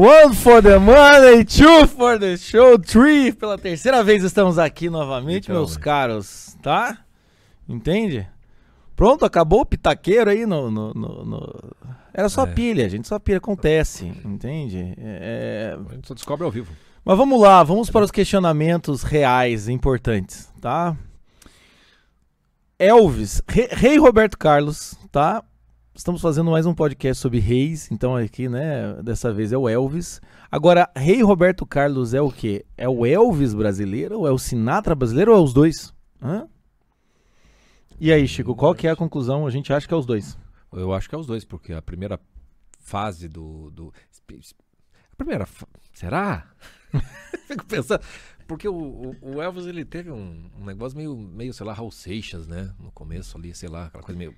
One for the money, two for the show, three. Pela terceira vez estamos aqui novamente, meus caros, tá? Entende? Pronto, acabou o pitaqueiro aí no. no- no- no- Era só É. pilha, gente, só pilha. Acontece, entende? É- A gente só descobre ao vivo. Mas vamos lá, vamos para os questionamentos reais, importantes, tá? Elvis, Re- Rei Roberto Carlos, tá? Estamos fazendo mais um podcast sobre reis, então aqui, né, dessa vez é o Elvis. Agora, Rei Roberto Carlos é o quê? É o Elvis brasileiro, ou é o Sinatra brasileiro, ou é os dois? Hã? E aí, Chico, qual que é a conclusão? A gente acha que é os dois. Eu acho que é os dois, porque a primeira fase do. do a primeira. Será? Fico pensando. Porque o, o- o Elvis ele teve um, um negócio meio, meio, sei lá, Raul Seixas, né? No começo ali, sei lá, aquela coisa meio,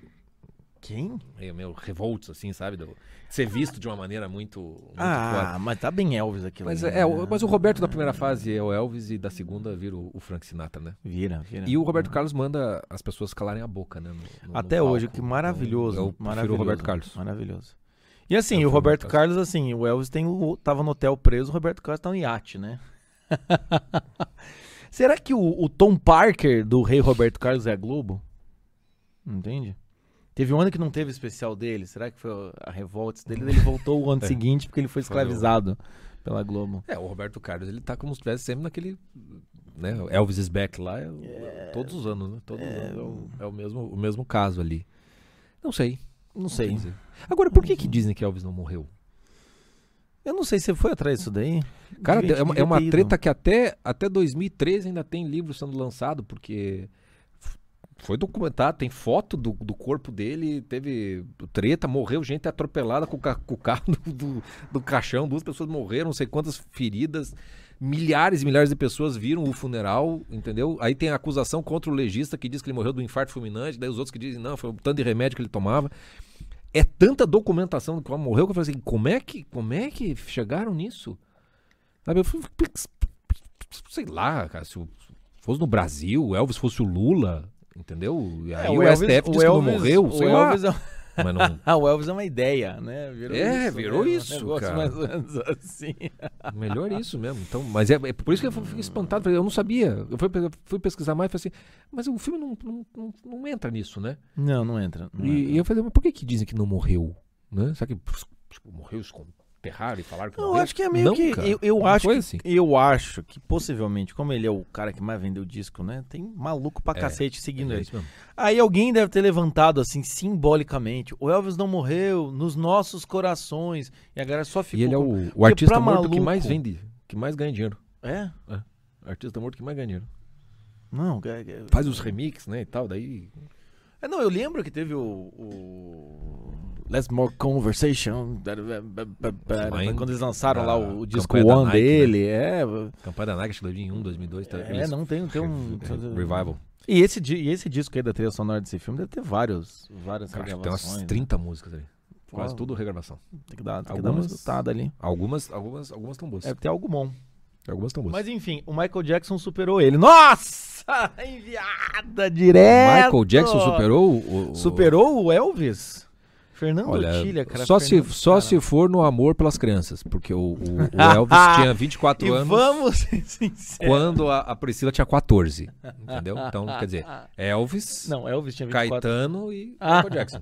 Quem? meio, meio revoltos, assim, sabe? Do, ser visto de uma maneira muito. muito Ah, mas tá bem Elvis aquilo. Mas, ali, é, né? o, mas o Roberto da primeira fase é o Elvis e da segunda vira o, o Frank Sinatra, né? Vira, vira. E o Roberto Carlos manda as pessoas calarem a boca, né? no- no- no Até hoje, palco. que maravilhoso. Eu prefiro maravilhoso, o Roberto Carlos. Maravilhoso. E assim, Eu o o Roberto Carlos, assim, o Elvis tem o, tava no hotel preso, o Roberto Carlos tá no iate, né? Será que o, o Tom Parker do Rei Roberto Carlos é a Globo? Entende? Teve um ano que não teve especial dele. Será que foi a revolta dele? Ele voltou o ano É. seguinte porque ele foi Foi escravizado pela Globo. É, o Roberto Carlos, ele tá como se estivesse sempre naquele. Né, Elvis is back lá, é, todos os anos, né? Todos os anos é, o, é o mesmo, o mesmo caso ali. Não sei. Não sei. sei dizer. Agora, por que, que dizem que Elvis não morreu? Eu não sei se você foi atrás disso daí. Cara, Devia- é uma, é uma treta que até, até 2013 ainda tem livro sendo lançado, porque foi documentado, tem foto do, do corpo dele, teve treta, morreu gente atropelada com, com o carro do, do, do caixão, duas pessoas morreram, não sei quantas feridas, milhares e milhares de pessoas viram o funeral, entendeu? Aí tem a acusação contra o legista que diz que ele morreu do infarto fulminante, daí os outros que dizem, não, foi o tanto de remédio que ele tomava. É tanta documentação do que morreu que eu falei assim, como é que, como é que chegaram nisso? Sabe, eu fui, sei lá, cara, se fosse no Brasil, o Elvis fosse o Lula, entendeu? E aí É, o, STF disse que não morreu, o sei lá. Elvis é, Mas não, Ah, o Elvis é uma ideia, né? Virou É, isso, virou né? Um isso, negócio cara. mais ou menos assim. melhor isso mesmo. Então, mas é, é por isso que eu fiquei espantado, eu não sabia. Eu fui, fui pesquisar mais e falei assim, mas o filme não, não, não, não entra nisso, né? Não, não entra. não E, entra. e eu falei, mas por que, que dizem que não morreu? Né? Será que morreu, enterraram e falaram que Eu morreu? acho que é meio Não, que. cara, eu eu não acho que, assim. eu acho que possivelmente, como ele é o cara que mais vendeu disco, né? Tem maluco pra É, cacete seguindo É ele. Aí alguém deve ter levantado assim, simbolicamente. O Elvis não morreu nos nossos corações. E a galera só ficou. E ele é o, o artista morto que maluco- mais vende, que mais ganha dinheiro. É? Artista morto que mais ganha dinheiro. Não, é- é- Faz os remixes, né, e tal, daí... É, não, eu lembro que teve o. o Let's More Conversation. Quando eles lançaram da lá o, o disco One Nike, né? dele. É, Campanha da Nike, acho que 2001, 2002, tá, é eles- não tem, tem um. Revival. E esse, e esse disco aí da trilha sonora desse filme deve ter vários, várias Cara, que tem regravações. umas né? 30 músicas ali. Quase tudo regravação. Tem que dar, tem que dar uma Algumas- escutada ali. Algumas, algumas, algumas tão boas. Deve ter algo bom. Algumas tão boas. Mas enfim, o Michael Jackson superou ele. Nossa! Enviada direto! Michael Jackson superou o... o- Superou o Elvis? Fernando Olha, Otília, cara. só, se, só cara. se for no amor pelas crianças, porque o, o- o Elvis tinha 24 E anos vamos ser sinceros. quando a, a Priscila tinha 14, entendeu? Então, quer dizer, Elvis, Não, Elvis tinha 24 Caetano e Ah. Michael Jackson.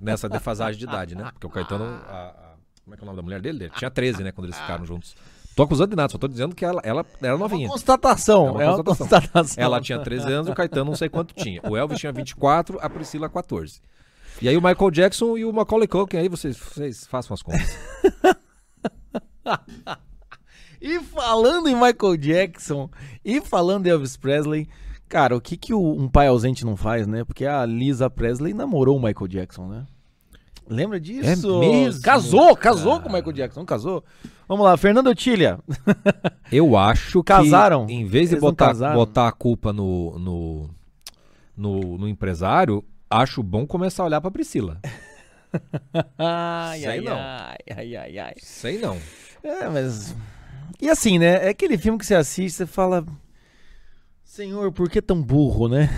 Nessa defasagem de idade, né? Porque o Caetano, a- a- como é que é o nome da mulher dele? Ele tinha 13, né, quando eles ficaram juntos. Tô acusando de nada, só tô dizendo que ela, ela era novinha. Constatação. É uma É uma constatação. constatação. Ela tinha 13 anos, o Caetano não sei quanto tinha. O Elvis tinha 24, a Priscila 14. E aí o Michael Jackson e o Macaulay Culkin, aí vocês, vocês façam as contas. E falando em Michael Jackson e falando em Elvis Presley, cara, o que, que um pai ausente não faz, né? Porque a Lisa Presley namorou o Michael Jackson, né? Lembra disso? É mesmo, Casou, casou cara. com o Michael Jackson, não casou? Vamos lá, Fernando Otília. Eu acho que Casaram? em vez de Eles botar, botar a culpa no, no, no, no empresário, acho bom começar a olhar pra Priscila. Ai, Sei ai, não. ai, ai, ai, ai. Sei não. É, mas. E assim, né? É aquele filme que você assiste, você fala. Senhor, por que tão burro, né?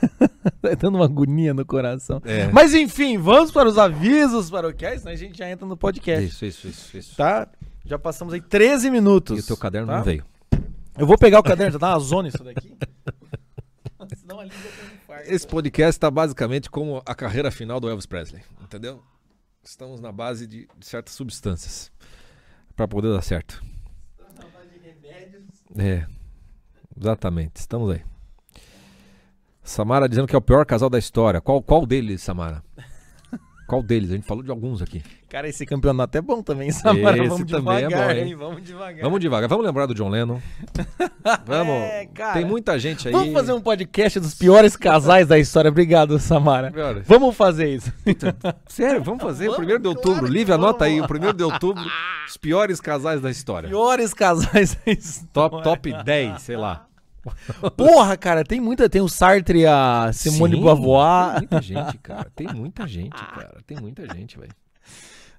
Tá dando uma agonia no coração. É. Mas enfim, vamos para os avisos paroquiais, senão a gente já entra no podcast. Isso, isso, isso, isso. Tá? Já passamos aí 13 minutos. E o teu caderno tá? não veio. Eu vou pegar o caderno, já tá uma zona isso daqui. Senão a língua tem um. Esse podcast está basicamente como a carreira final do Elvis Presley, entendeu? Estamos na base de, de certas substâncias para poder dar certo. É, exatamente. Estamos aí. Samara dizendo que é o pior casal da história. Qual, qual deles, Samara? Qual deles? A gente falou de alguns aqui. Cara, esse campeonato é bom também, Samara. Esse Vamos também é devagar, bom, hein? hein? Vamos devagar. Vamos devagar. Vamos lembrar do John Lennon. Vamos. É, cara. Tem muita gente aí. Vamos fazer um podcast dos piores casais da história. Obrigado, Samara. Cara, Vamos fazer isso. Sério, vamos fazer Vamos, primeiro de outubro. claro Lívia, anota aí, o primeiro de outubro, os piores casais da história. Piores casais da história. Top, top 10, sei lá. Porra, cara, tem muita. Tem o Sartre, a Simone Sim, Beauvoir. Tem muita gente, cara. Tem muita gente, cara. Tem muita gente, velho.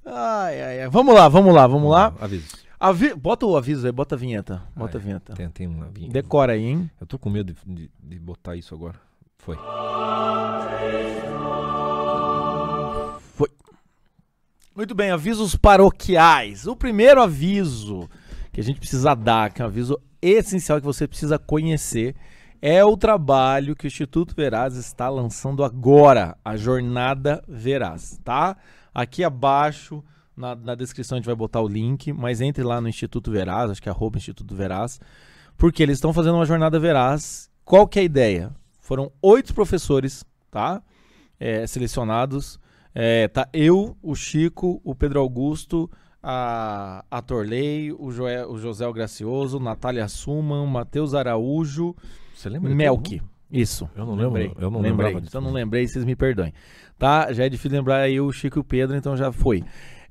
Ai, ai, ai. Vamos lá, vamos lá, vamos lá. Aviso. Avi... Bota o aviso aí, bota a vinheta. Bota a vinheta. Tem, tem uma vinha. Decora aí, hein? Eu tô com medo de, de- de botar isso agora. Foi. Muito bem, avisos paroquiais. O primeiro aviso que a gente precisa dar, que é um aviso essencial que você precisa conhecer, é o trabalho que o Instituto Veraz está lançando agora, a Jornada Veraz, tá? Aqui abaixo, na, na descrição, a gente vai botar o link, mas entre lá no Instituto Veraz, acho que é arroba Instituto Veraz, porque eles estão fazendo uma Jornada Veraz. Qual que é a ideia? Foram oito professores, tá? É, selecionados. É, tá eu, o Chico, o Pedro Augusto, a, a Torley, o, Joé, o José Gracioso, Natália Suman, Matheus Araújo, Você lembra? Melk. Isso. Eu não lembro, lembrei. eu não lembrei. disso. Eu não lembrei, vocês me perdoem. Tá? Já é difícil lembrar aí o Chico e o Pedro, então já foi.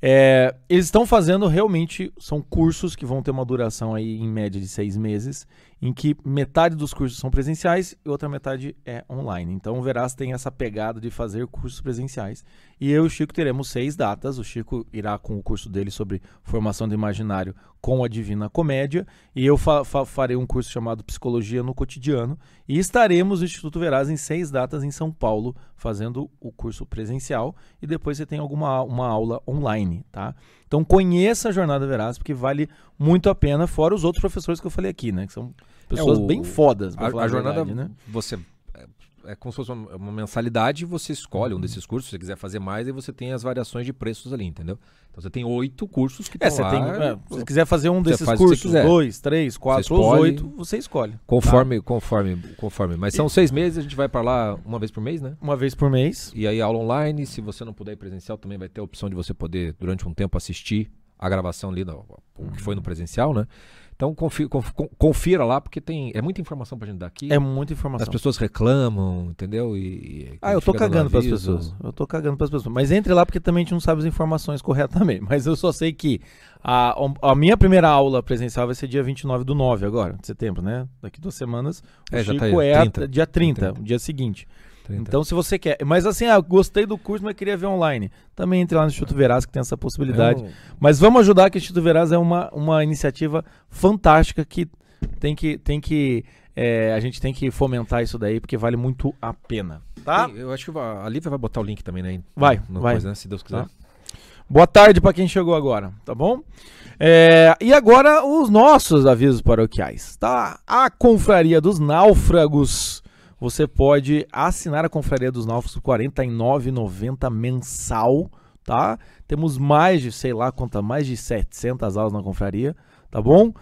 É, eles estão fazendo realmente, são cursos que vão ter uma duração aí em média de seis meses, em que metade dos cursos são presenciais e outra metade é online. Então o Veraz tem essa pegada de fazer cursos presenciais. E eu e o Chico teremos seis datas. O Chico irá com o curso dele sobre formação do imaginário com a Divina Comédia. E eu fa- fa- farei um curso chamado Psicologia no Cotidiano. E estaremos no Instituto Veraz em seis datas em São Paulo, fazendo o curso presencial. E depois você tem alguma uma aula online, tá? Então conheça a Jornada Veraz, porque vale muito a pena, fora os outros professores que eu falei aqui, né? Que são pessoas o- bem fodas. A, a jornada, verdade, né? você. É, como se fosse uma, uma mensalidade, você escolhe um desses cursos, se você quiser fazer mais, aí você tem as variações de preços ali, entendeu? Então você tem oito cursos que É, você lá. tem. é, se você quiser fazer um desses cursos, dois, três, quatro ou escolhe. oito, você escolhe. Conforme, conforme, conforme. Mas são seis meses, a gente vai pra lá uma vez por mês, né? Uma vez por mês. E aí aula online, se você não puder ir presencial, também vai ter a opção de você poder, durante um tempo, assistir a gravação ali, do, o que foi no presencial, né? Então confi- conf- con- confira lá, porque tem é muita informação pra gente dar aqui. É muita As informação. pessoas reclamam, entendeu? E, e Ah, eu tô cagando pras pessoas. Eu tô cagando pras pessoas. Mas entre lá porque também a gente não sabe as informações corretamente. Mas eu só sei que a, a minha primeira aula presencial vai ser dia 29 do 9 agora, de setembro, né? Daqui duas semanas. O É, já tá Chico aí, é a- 30. dia 30, 30. o dia seguinte. 30. Então, se você quer. Mas assim, ah, eu gostei do curso, mas queria ver online. Também entre lá no Instituto Veraz, que tem essa possibilidade. É um- Mas vamos ajudar que o Instituto Veraz é uma, uma iniciativa fantástica que tem que. Tem que é, a gente tem que fomentar isso daí, porque vale muito a pena. Tá? Tem- eu acho que a Lívia vai botar o link também, né? Vai, no vai. Coisa, né, se Deus quiser. Tá. Boa tarde para quem chegou agora, tá bom? É, e agora os nossos avisos paroquiais, tá? A Confraria dos Náufragos. Você pode assinar a Confraria dos Náufragos por R$ 49,90 mensal, tá? Temos mais de, sei lá quantas, mais de 700 aulas na confraria, tá bom?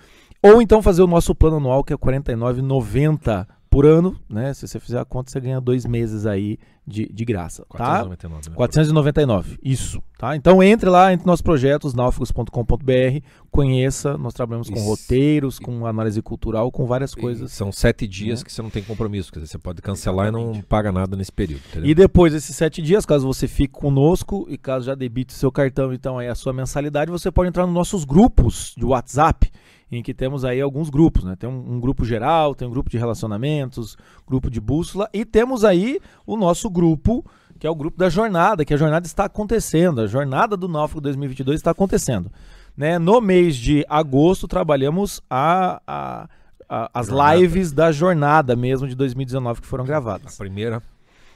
Ou então fazer o nosso plano anual, que é R$ 49,90 por ano, né? Se você fizer a conta, você ganha dois meses aí de, de graça, tá? 499, né? 499, isso, tá? Então entre lá, entre nossos projetos, náufragos.com.br, conheça, nós trabalhamos com Isso. roteiros, com análise cultural, com várias E coisas. São sete dias né? que você não tem compromisso. Quer dizer, você pode cancelar e não paga nada nesse período. Entendeu? E depois desses sete dias, caso você fique conosco e caso já debite seu cartão, então aí a sua mensalidade, você pode entrar nos nossos grupos de WhatsApp, em que temos aí alguns grupos, né? Tem um, um grupo geral, tem um grupo de relacionamentos, grupo de bússola e temos aí o nosso grupo, que é o grupo da jornada, que a jornada está acontecendo, a jornada do Náufrago 2022 está acontecendo. Né? No mês de agosto trabalhamos a, a- a- as Jornada. lives da jornada mesmo de 2019 que foram A gravadas. primeira,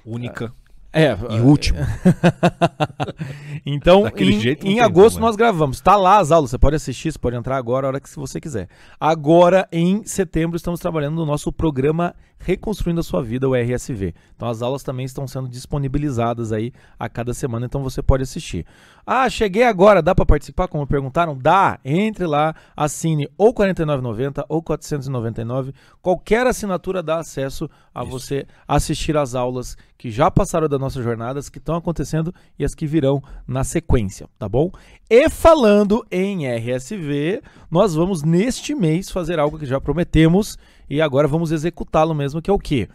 única. É, E o último. então, Daquele em, jeito em agosto como, né? nós gravamos. Tá lá as aulas, você pode assistir, você pode entrar agora, a hora que você quiser. Agora, em setembro, estamos trabalhando no nosso programa Reconstruindo a Sua Vida, o RSV. Então, as aulas também estão sendo disponibilizadas aí a cada semana, então você pode assistir. Ah, cheguei agora, dá para participar? Como perguntaram? Dá. Entre lá, assine ou R$ 49,90 ou 499. Qualquer assinatura dá acesso a Isso. você assistir às aulas que já passaram das nossas jornadas, que estão acontecendo e as que virão na sequência, tá bom? E falando em RSV, nós vamos neste mês fazer algo que já prometemos e agora vamos executá-lo mesmo, que é o quê?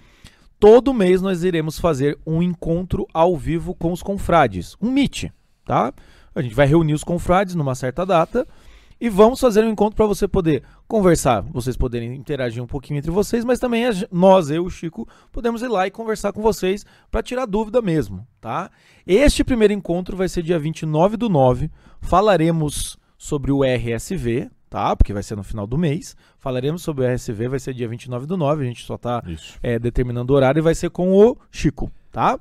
Todo mês nós iremos fazer um encontro ao vivo com os confrades, um meet, tá? A gente vai reunir os confrades numa certa data e vamos fazer um encontro para você poder conversar, vocês poderem interagir um pouquinho entre vocês, mas também nós, eu, o Chico, podemos ir lá e conversar com vocês para tirar dúvida mesmo, tá? Este primeiro encontro vai ser dia 29 do 9. Falaremos sobre o RSV, tá? Porque vai ser no final do mês. Falaremos sobre o RSV, vai ser dia 29 do 9. A gente só tá é, determinando o horário e vai ser com o Chico, tá?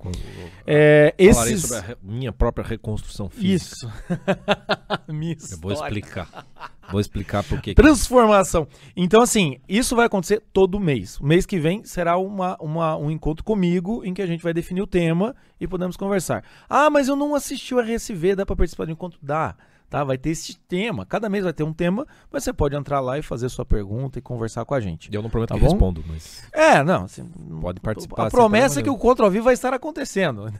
É, Falarei esses... sobre a re- minha própria reconstrução física. Isso. Minha Eu vou explicar. Vou explicar por que. Transformação. Então, assim, isso vai acontecer todo mês. O mês que vem será uma, uma- um encontro comigo em que a gente vai definir o tema e podemos conversar. Ah, mas eu não assisti o RSV, dá para participar do encontro? Dá. Tá, vai ter esse tema. Cada mês vai ter um tema, mas você pode entrar lá e fazer sua pergunta e conversar com a gente. Eu não prometo Tá que bom? respondo, mas. É, não. Assim, Pode participar A sem promessa é que o encontro ao vivo vai estar acontecendo.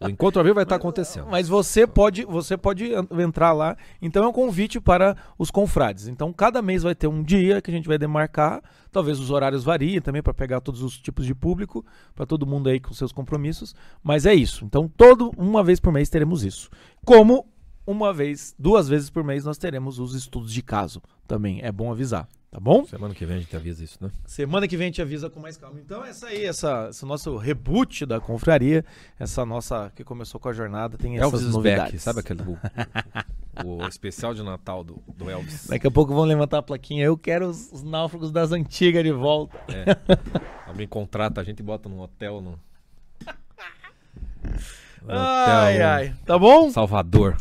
O encontro ao vivo vai estar acontecendo. Mas você pode, você pode en- entrar lá. Então é um convite para os confrades. Então cada mês vai ter um dia que a gente vai demarcar. Talvez os horários variem também para pegar todos os tipos de público, para todo mundo aí com seus compromissos. Mas é isso. Então todo uma vez por mês teremos isso. Como uma vez, duas vezes por mês nós teremos os estudos de caso. Também é bom avisar, tá bom? Semana que vem a gente avisa isso, né? Semana que vem a gente avisa com mais calma. Então, essa aí, essa, esse nosso reboot da confraria, essa nossa que começou com a jornada, tem essas Elvis is novidades. back, sabe aquele o, o especial de Natal do, do Elvis? Daqui a pouco vão levantar a plaquinha. Eu quero os, os náufragos das antigas de volta. É. Alguém contrata a gente e bota num hotel no. no Ai, hotel ai. Tá bom? Salvador.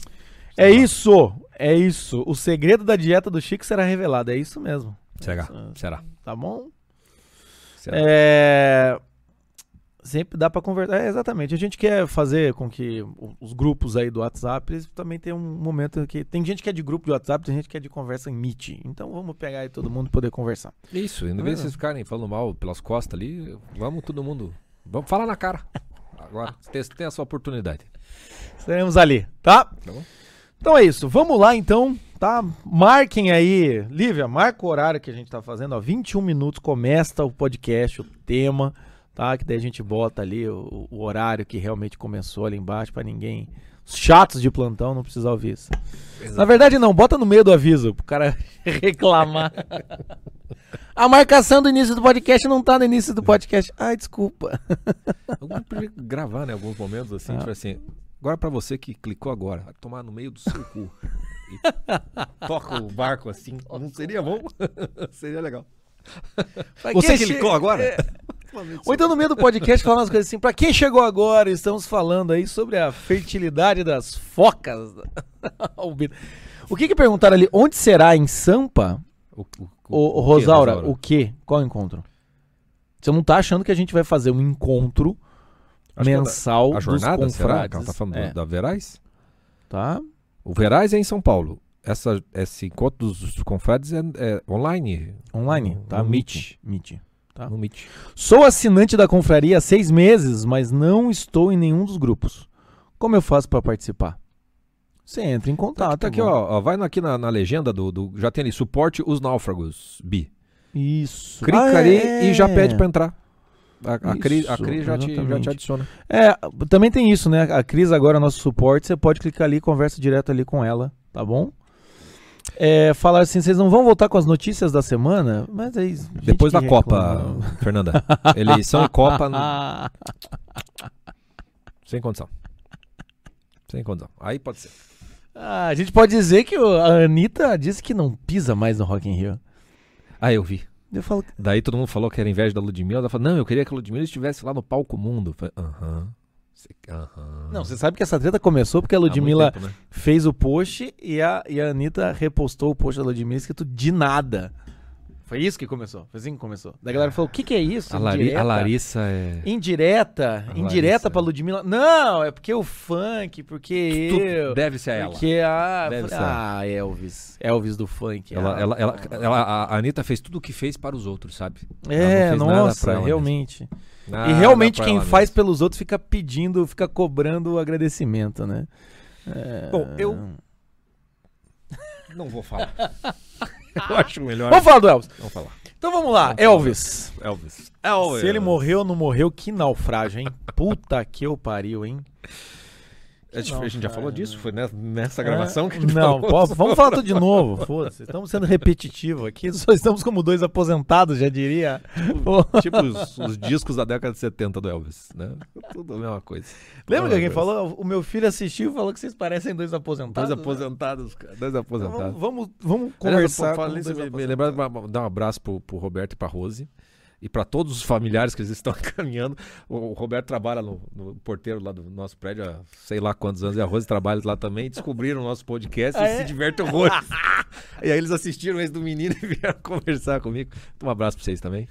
É isso. É isso. O segredo da dieta do Chico será revelado. É isso mesmo. Será? Isso. Será? Tá bom? Será? É... Sempre dá pra conversar. É, exatamente. A gente quer fazer com que os grupos aí do WhatsApp eles também tenham um momento que. Tem gente que é de grupo de WhatsApp, tem gente que é de conversa em Meet. Então vamos pegar aí todo mundo e poder conversar. Isso, em Tá vez de vocês ficarem falando mal pelas costas ali, vamos todo mundo. Vamos falar na cara. Agora, tem a sua oportunidade. Estaremos ali, tá? Tá bom? Então é isso. Vamos lá então, tá? Marquem aí. Lívia, marca o horário que a gente tá fazendo, ó. 21 minutos começa o podcast, o tema, tá? Que daí a gente bota ali o, o horário que realmente começou ali embaixo pra ninguém. Os chatos de plantão não precisar ouvir isso. Na verdade, não, bota no meio do aviso pro cara reclamar. A marcação do início do podcast não tá no início do podcast. Ai, desculpa. Gravar, né? Alguns momentos assim, Ah. tipo assim. Agora pra você que clicou agora, vai tomar no meio do seu cu. E toca o barco assim. Não seria bom? seria legal. Pra Você que che- clicou agora? É. Ou então no meio do podcast falando umas coisas assim, pra quem chegou agora, estamos falando aí sobre a fertilidade das focas. O que que perguntaram ali? Onde será? Em Sampa? O, o, Ô, ô, o quê, Rosaura, o que? Qual encontro? Você não tá achando que a gente vai fazer um encontro Acho que é da- mensal A jornada, dos será? confrades? Que ela tá falando É, da Verais? tá? O Verais é em São Paulo. Essa, esse encontro dos, dos confrades é, é online. Online, No- tá? no Meet. Meet. Tá. No Meet. Sou assinante da confraria há seis meses, mas não estou em nenhum dos grupos. Como eu faço pra participar? Você entra em Tá, contato. tá aqui, mano. ó, Vai aqui na, na legenda do, do- Já tem ali, suporte os náufragos, Bi. Isso. Clica Ah, ali é. e já pede pra entrar. A, a Cris, a Cris já, te, já te adiciona. É, também tem isso, né? A Cris agora é nosso suporte, você pode clicar ali e conversa direto ali com ela, tá bom? É, falar assim, vocês não vão voltar com as notícias da semana? Mas aí. Depois da Copa, reclama. Fernanda. Eleição e Copa, n- sem condição. Sem condição. Aí pode ser. Ah, a gente pode dizer que a Anitta disse que não pisa mais no Rock in Rio. Ah, eu vi. Eu falo, Daí todo mundo falou que era inveja da Ludmilla. Ela falou, não, eu queria que a Ludmilla estivesse lá no palco mundo. Eu falei, aham. Aham. Não, você sabe que essa treta começou porque a Ludmilla tempo, né? fez o post e a, e a Anitta repostou o post da Ludmilla escrito de nada. Foi isso que começou. Foi assim que começou. Da galera falou: o que, que é isso? A, Lari- a Larissa é. Indireta? A indireta Larissa. pra Ludmilla? Não, é porque o funk, porque Tu- eu. Deve ser ela. Porque a. Deve ser. Ah, Elvis. Elvis do funk. Ela, ah. ela, ela, ela- a Anitta fez tudo o que fez para os outros, sabe? Ela não É, fez nada nossa, realmente. mesma. E Nada realmente quem faz mesma. pelos outros fica pedindo, fica cobrando o agradecimento, né? É... Bom, eu- Não vou falar. Eu acho melhor. Vamos falar do Elvis. Vamos falar. Então vamos lá, Vamos falar. Elvis. Elvis. Se ele morreu ou não morreu, que naufrágio, hein? Puta que eu pariu, hein? A gente, a gente já falou disso? Foi nessa, nessa gravação que a É, gente Não, falou? pô, vamos falar tudo de novo. Foda-se. Estamos sendo repetitivo aqui. Só estamos como dois aposentados, já diria. Pô. Tipo os, os discos da década de 70 do Elvis, né? Tudo a mesma coisa. Lembra que alguém coisa. falou? O meu filho assistiu e falou que vocês parecem dois aposentados. Dois aposentados, cara. Dois Então, aposentados. Vamos, vamos, vamos Aliás, conversar. com dois me, me lembrar de dar um abraço pro, pro Roberto e pra Rose. E pra todos os familiares que eles estão caminhando. O, o Roberto trabalha no, no porteiro lá do nosso prédio há sei lá quantos anos. E a Rose trabalha lá também. Descobriram o nosso podcast Ah, e é? se divertem horrores. e aí eles assistiram esse do menino e vieram conversar comigo. Então, um abraço pra vocês também.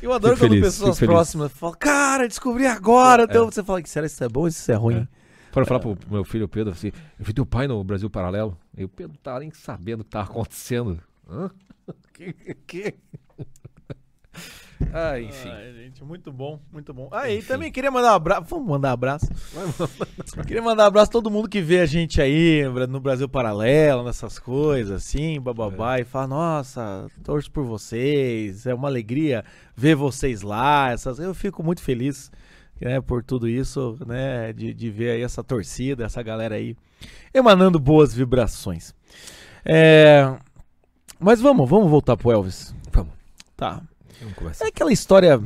Eu adoro Fico quando feliz, pessoas próximas falam, cara, descobri agora. É. Então você fala que será que isso é bom ou isso é ruim? Foram falar pro, pro meu filho, Pedro, assim, eu vi teu pai no Brasil Paralelo. E o Pedro não tava nem sabendo o que tava acontecendo. Hã? que, que? Ah, enfim. Ai, gente, muito bom, muito bom. Ah, e Enfim. também queria mandar um abraço. Vamos mandar um abraço. queria mandar um abraço a todo mundo que vê a gente aí no Brasil Paralelo, nessas coisas, assim, bababá, É. e fala, nossa, torço por vocês, é uma alegria ver vocês lá. Essas... Eu fico muito feliz né, por tudo isso, né? De, de ver aí essa torcida, essa galera aí emanando boas vibrações. É, Mas vamos, vamos voltar pro Elvis. Vamos, Tá. É aquela história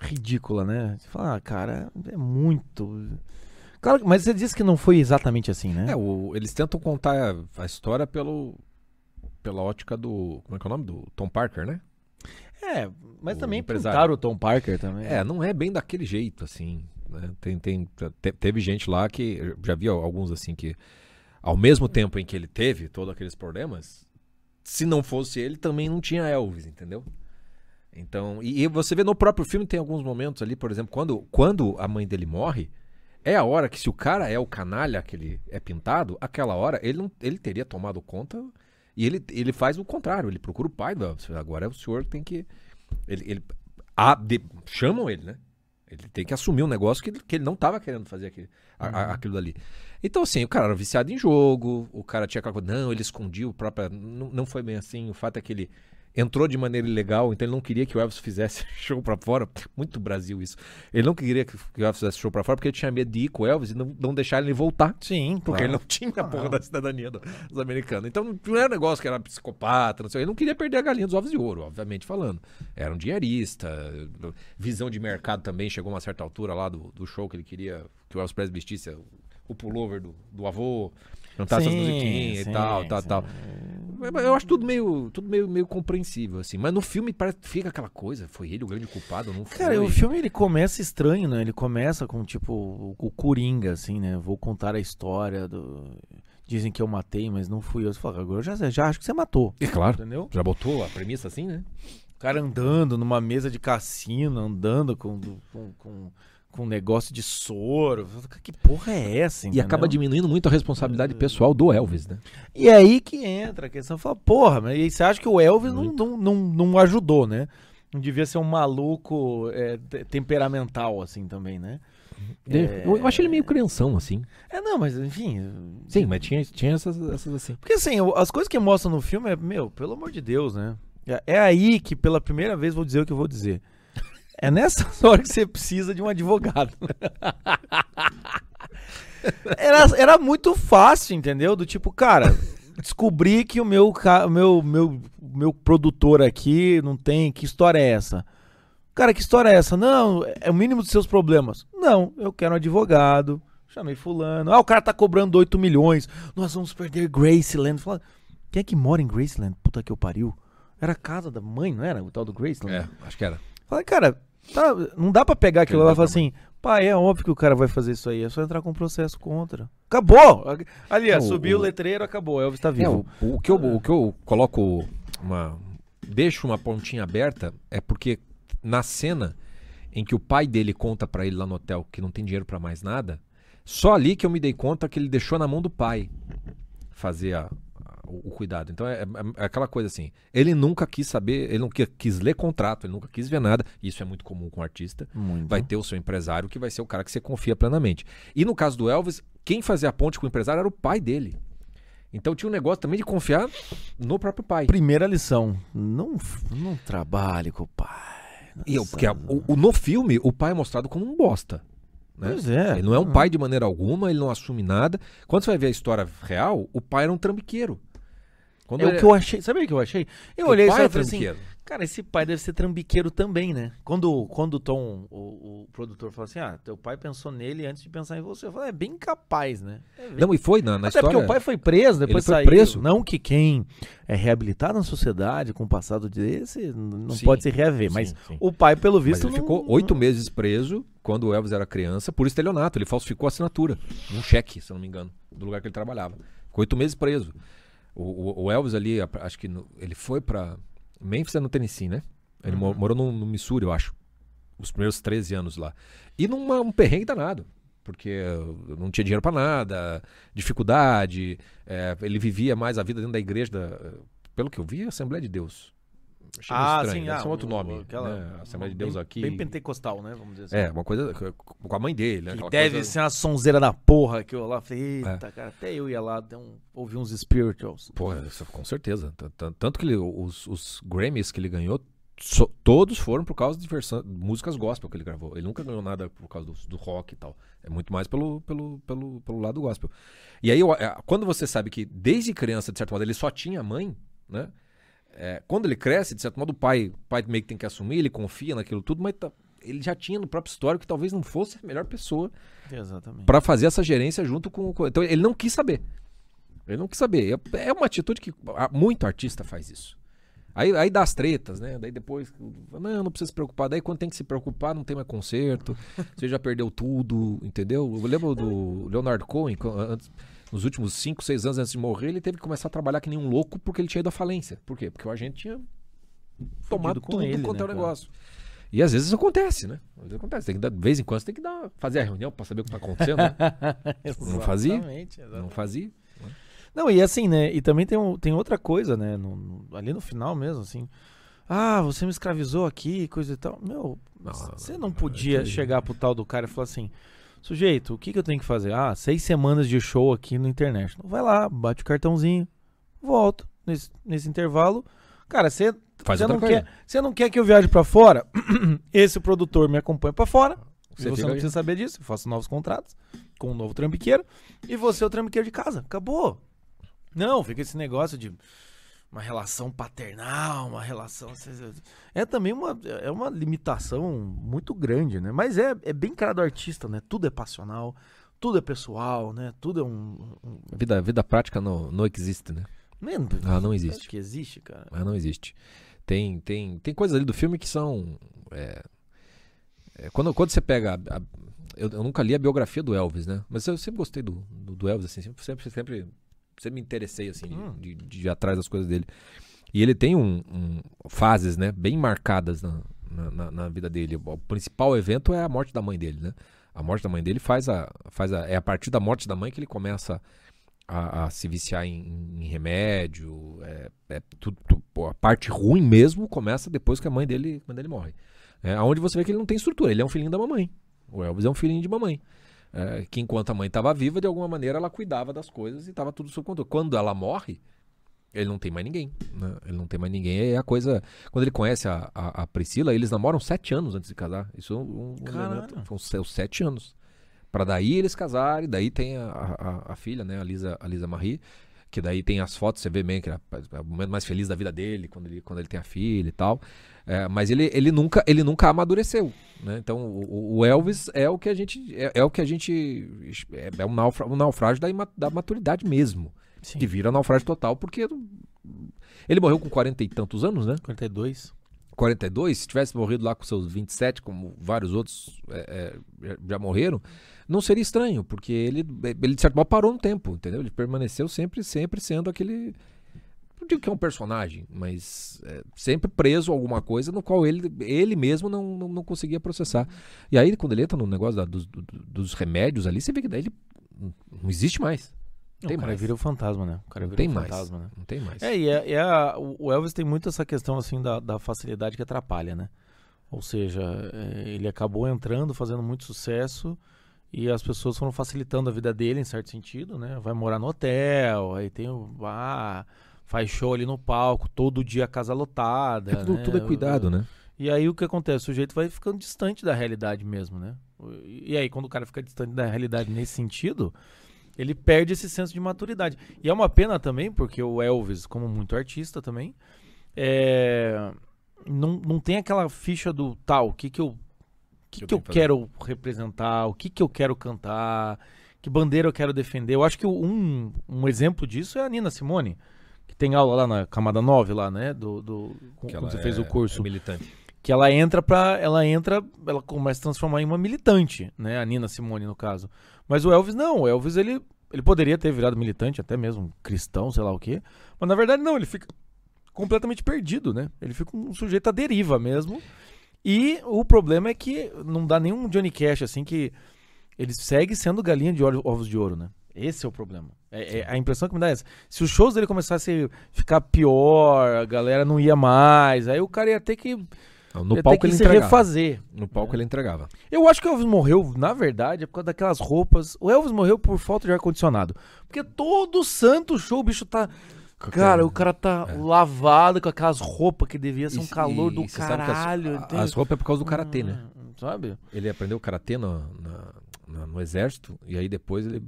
ridícula, né? Você fala, ah, cara, é muito. Claro, mas você disse que não foi exatamente assim, né? É, o- eles tentam contar a história pelo, pela ótica do. Como é que é o nome? Do Tom Parker, né? É, mas O também empresário. o Tom Parker também. É, não é bem daquele jeito, assim. né? Tem, tem, te- teve gente lá que. Já vi alguns assim que. Ao mesmo tempo em que ele teve todos aqueles problemas, se não fosse ele, também não tinha Elvis, entendeu? Então, e, e você vê no próprio filme tem alguns momentos ali, por exemplo, quando, quando a mãe dele morre, é a hora que se o cara é o canalha que ele é pintado, aquela hora ele não, ele teria tomado conta e ele, ele faz o contrário, ele procura o pai. Agora é o senhor que tem que ele, ele a- de- chamam ele, né? Ele tem que assumir um negócio que, ele- que ele não estava querendo fazer aquele, a- a- aquilo dali. Então, assim, o cara era viciado em jogo, o cara tinha aquela coisa, não, ele escondia o próprio. Não, não foi bem assim. O fato é que ele entrou de maneira ilegal, então ele não queria que o Elvis fizesse show pra fora. Muito Brasil isso. Ele não queria que, o Elvis fizesse show pra fora porque ele tinha medo de ir com o Elvis e não, não deixar ele voltar. Sim, Porque ele não tinha a porra da cidadania do- dos americanos. Então não era um negócio que era psicopata, não sei. Ele não queria perder a galinha dos ovos de ouro, obviamente falando. Era um dinheirista, visão de mercado também. Chegou a uma certa altura lá do, do show que ele queria que o Elvis Presley vestisse o, o pullover do, do avô, cantasse essas Sim, musiquinhas sim, e tal, tal, sim. tal. Mas Eu acho tudo meio, tudo meio, meio compreensível, assim. Mas no filme parece, fica aquela coisa. Foi ele o grande culpado, não foi? Cara, o filme ele começa estranho, né? Ele começa com tipo o, o Coringa, assim, né? Vou contar a história do. Dizem que eu matei, mas não fui eu. Você fala, agora eu já, já acho que você matou. É claro. Entendeu? Já botou a premissa assim, né? O cara andando numa mesa de cassino, andando com, com, com, com negócio de soro. Que porra é essa? E entendeu? acaba diminuindo muito a responsabilidade pessoal do Elvis, né? E é aí que entra a questão. Fala, porra, mas você acha que o Elvis não, não, não, não ajudou, né? Não devia ser um maluco é, te- temperamental, assim, também, né? É. Eu, acho ele meio crianção, assim. É, não, mas enfim. Sim, mas tinha, tinha essas, essas assim. Porque assim, as coisas que mostram no filme é, meu, pelo amor de Deus, né? É- É aí que pela primeira vez vou dizer o que eu vou dizer. É nessa hora que você precisa de um advogado. Era, era muito fácil, entendeu? Do tipo, cara, descobri que o meu, meu, meu, meu produtor aqui não tem. Que história é essa? Cara, que história é essa? Não, é o mínimo dos seus problemas. Não, eu quero um advogado. Chamei fulano. Ah, o cara tá cobrando 8 milhões. Nós vamos perder Graceland. Fala, quem é que mora em Graceland? Puta que eu pariu. Era a casa da mãe, não era? O tal do Graceland. É, acho que era. Falei, cara, tá, não dá pra pegar aquilo lá e falar assim, Pai, é óbvio que o cara vai fazer isso aí. É só entrar com um processo contra. Acabou! Ali, ó, subiu o letreiro, acabou. Elvis tá É, vivo. o, o que eu, o que eu coloco uma. Deixo uma pontinha aberta é porque na cena em que o pai dele conta pra ele lá no hotel que não tem dinheiro pra mais nada, só ali que eu me dei conta que ele deixou na mão do pai fazer a- o, o cuidado. Então é, é- é aquela coisa assim. Ele nunca quis saber, ele não qui- quis ler contrato, ele nunca quis ver nada. Isso é muito comum com o artista. Muito. Vai ter o seu empresário que vai ser o cara que você confia plenamente. E no caso do Elvis, quem fazia a ponte com o empresário era o pai dele. Então tinha um negócio também de confiar no próprio pai. Primeira lição. Não, não trabalhe com o pai. E eu, porque a- o- o- no filme, o pai é mostrado como um bosta. Né? Pois é. Ele não é um pai de maneira alguma, ele não assume nada. Quando você vai ver a história real, o pai era um trambiqueiro. Quando É o que eu achei. Sabe o que eu achei? Eu o olhei pai é e falei assim, trambiqueiro. cara, esse pai deve ser trambiqueiro também, né? Quando, quando o Tom, o, o produtor, falou assim, ah, teu pai pensou nele antes de pensar em você. Eu falei, é bem capaz, né? É bem Não, e foi na, na Até história. porque o pai foi preso, depois Ele foi saiu. preso. Não que quem é reabilitado na sociedade com o passado desse não Sim, pode se reaver, sim, mas sim. o pai, pelo Mas visto, ele não- ficou oito meses preso quando o Elvis era criança por estelionato. Ele falsificou a assinatura, um cheque, se eu não me engano, do lugar que ele trabalhava. Ficou oito meses preso. O, o- Elvis ali, acho que no- ele foi pra. Memphis é no Tennessee, né? Ele mo- morou no, no Missouri, eu acho. Os primeiros 13 anos lá. E num um perrengue danado. Porque não tinha dinheiro pra nada, dificuldade. eh, ele vivia mais a vida dentro da igreja, da- pelo que eu vi, Assembleia de Deus. Ah, estranho, sim, ah, um outro o- nome. aquela- né? Assembleia de bem- Deus aqui. Bem pentecostal, né? Vamos dizer assim. É, uma coisa com a mãe dele, né? Que deve coisa- ser uma sonzeira da porra que eu lá falei, É. eita, cara, até eu ia lá um, ouvir uns spirituals. Pô, com certeza. Tanto que ele- os, os Grammys que ele ganhou, so- todos foram por causa de versão, músicas gospel que ele gravou. Ele nunca ganhou nada por causa do, do rock e tal. É muito mais pelo, pelo, pelo, pelo lado gospel. E aí, é, quando você sabe que desde criança, de certo modo, ele só tinha mãe, né? É, quando ele cresce, de certo modo, o pai, o pai meio que tem que assumir, ele confia naquilo tudo, mas tá- ele já tinha no próprio histórico que talvez não fosse a melhor pessoa. Pra fazer essa gerência junto com, com- Então ele não quis saber. Ele não quis saber. É é uma atitude que muito artista faz isso. Aí, aí dá as tretas, né? Daí depois. Não, não precisa se preocupar. Daí quando tem que se preocupar, não tem mais conserto. Você já perdeu tudo, entendeu? Eu lembro do Leonard Cohen, co- antes- nos últimos 5, 6 anos antes de morrer, ele teve que começar a trabalhar que nem um louco porque ele tinha ido à falência. Por quê? Porque o agente tinha tomado com tudo ele, quanto é o né, negócio. E às vezes isso acontece, né? Às vezes acontece. Tem que dar, de vez em quando você tem que dar, fazer a reunião pra saber o que tá acontecendo. né? Não fazia? Exatamente. Não fazia. Não, e assim, né? E também tem, um- tem outra coisa, né? no- no- ali no final mesmo, assim. Ah, você me escravizou aqui, coisa e tal. Meu, Não, você não, não não, podia que- chegar pro tal do cara e falar assim: sujeito, o que, que eu tenho que fazer? Ah, seis semanas de show aqui no internet. Vai lá, bate o cartãozinho, volta. Nesse, nesse intervalo, cara, você não coisa. quer, você não quer que eu viaje pra fora? Esse produtor me acompanha pra fora. Você você não aí. precisa saber disso. Eu faço novos contratos com um novo trambiqueiro. E você é o trambiqueiro de casa. Acabou. Não, fica esse negócio de uma relação paternal, uma relação. É também uma, é uma limitação muito grande, né? Mas é, é bem cara do artista, né? Tudo é passional, tudo é pessoal, né? Tudo é um. um Vida, vida prática não, não existe, né? Mano, Ah, não existe. Acho que existe, cara. Mas não existe. Tem, tem, tem coisas ali do filme que são. é, é, quando, quando você pega. a- a- eu, eu nunca li a biografia do Elvis, né? Mas eu sempre gostei do, do, do Elvis, assim. Sempre, sempre, sempre, sempre me interessei, assim, de- Hum. de, de ir atrás das coisas dele. E ele tem um, um- fases, né? Bem marcadas na, na, na- vida dele. O principal evento é a morte da mãe dele, né? A morte da mãe dele faz a, faz a. É a partir da morte da mãe que ele começa a, a se viciar em, em remédio. É, é tudo, tu- pô, a parte ruim mesmo começa depois que a mãe dele, mãe dele morre. É onde você vê que ele não tem estrutura. Ele é um filhinho da mamãe. O Elvis é um filhinho de mamãe. É, que enquanto a mãe estava viva, de alguma maneira ela cuidava das coisas e estava tudo sob controle. Quando ela morre, ele não tem mais ninguém. né? Ele não tem mais ninguém. É a coisa. Quando ele conhece a, a, a Priscila, eles namoram sete anos antes de casar. Isso é um, um elemento. Os sete anos. Pra daí eles casarem, daí tem a, a, a filha, né, a Lisa, a Lisa Marie, que daí tem as fotos, você vê bem que é é o momento mais feliz da vida dele, quando ele, quando ele tem a filha e tal. É, mas ele, ele, nunca, ele nunca amadureceu. Né? Então o, o Elvis é o que a gente. É, é o que a gente. É, é um, naufra, um naufrágio da, ima- da maturidade mesmo. Sim. Que vira naufrágio total, porque ele morreu com 40 e tantos anos, né? 42. 42, se tivesse morrido lá com seus 27, como vários outros, é, é, já morreram, não seria estranho, porque ele, ele de certo modo parou no tempo, entendeu? Ele permaneceu sempre, sempre sendo aquele. Digo que é um personagem, mas é, sempre preso a alguma coisa no qual ele, ele mesmo não, não, não conseguia processar. E aí, quando ele entra no negócio da, dos, do, dos remédios ali, você vê que daí ele não existe mais. Não, tem o cara mais. vira o fantasma, né? O cara vira tem o mais. fantasma, né? Não tem mais. É, e é, é a- o Elvis tem muito essa questão assim da, da facilidade que atrapalha, né? Ou seja, é, ele acabou entrando, fazendo muito sucesso e as pessoas foram facilitando a vida dele em certo sentido, né? Vai morar no hotel, aí tem o ah, faz show ali no palco, todo dia a casa lotada. É tudo, né? tudo é cuidado, né? E aí o que acontece? O sujeito vai ficando distante da realidade mesmo, né? E aí, quando o cara fica distante da realidade nesse sentido, ele perde esse senso de maturidade. E é uma pena também, porque o Elvis, como muito artista também, é, não, não tem aquela ficha do tal, o que, que eu, o que, Eu que eu que fazer. quero representar, o que, que eu quero cantar, que bandeira eu quero defender. Eu acho que um, um exemplo disso é a Nina Simone, que tem aula lá na camada 9, lá, né? Do, do, quando você fez é- o curso. é militante. que ela entra para ela entra ela começa a transformar em uma militante né a Nina Simone no caso. Mas o Elvis não o Elvis ele ele poderia ter virado militante até mesmo cristão sei lá o quê. Mas na verdade não ele fica completamente perdido né. Ele fica um sujeito à deriva mesmo. E o problema é que não dá nenhum Johnny Cash assim que ele segue sendo galinha de ovos de ouro né esse é o problema. É, é- a impressão que me dá é essa. Se os shows dele começassem a ficar pior, a galera não ia mais, aí o cara ia ter que Não, No ia ter palco que ele se entregava. refazer. No palco ele entregava. Eu acho que o Elvis morreu, na verdade, é por causa daquelas roupas. O Elvis morreu por falta de ar-condicionado. Porque todo santo show o bicho tá. Cara, o cara tá É. lavado com aquelas roupas que devia ser um E- calor e- do as- caralho. a- tem- As roupas é por causa do karatê, né? Hum, Sabe? Ele aprendeu karatê no, na- na- no exército e aí depois ele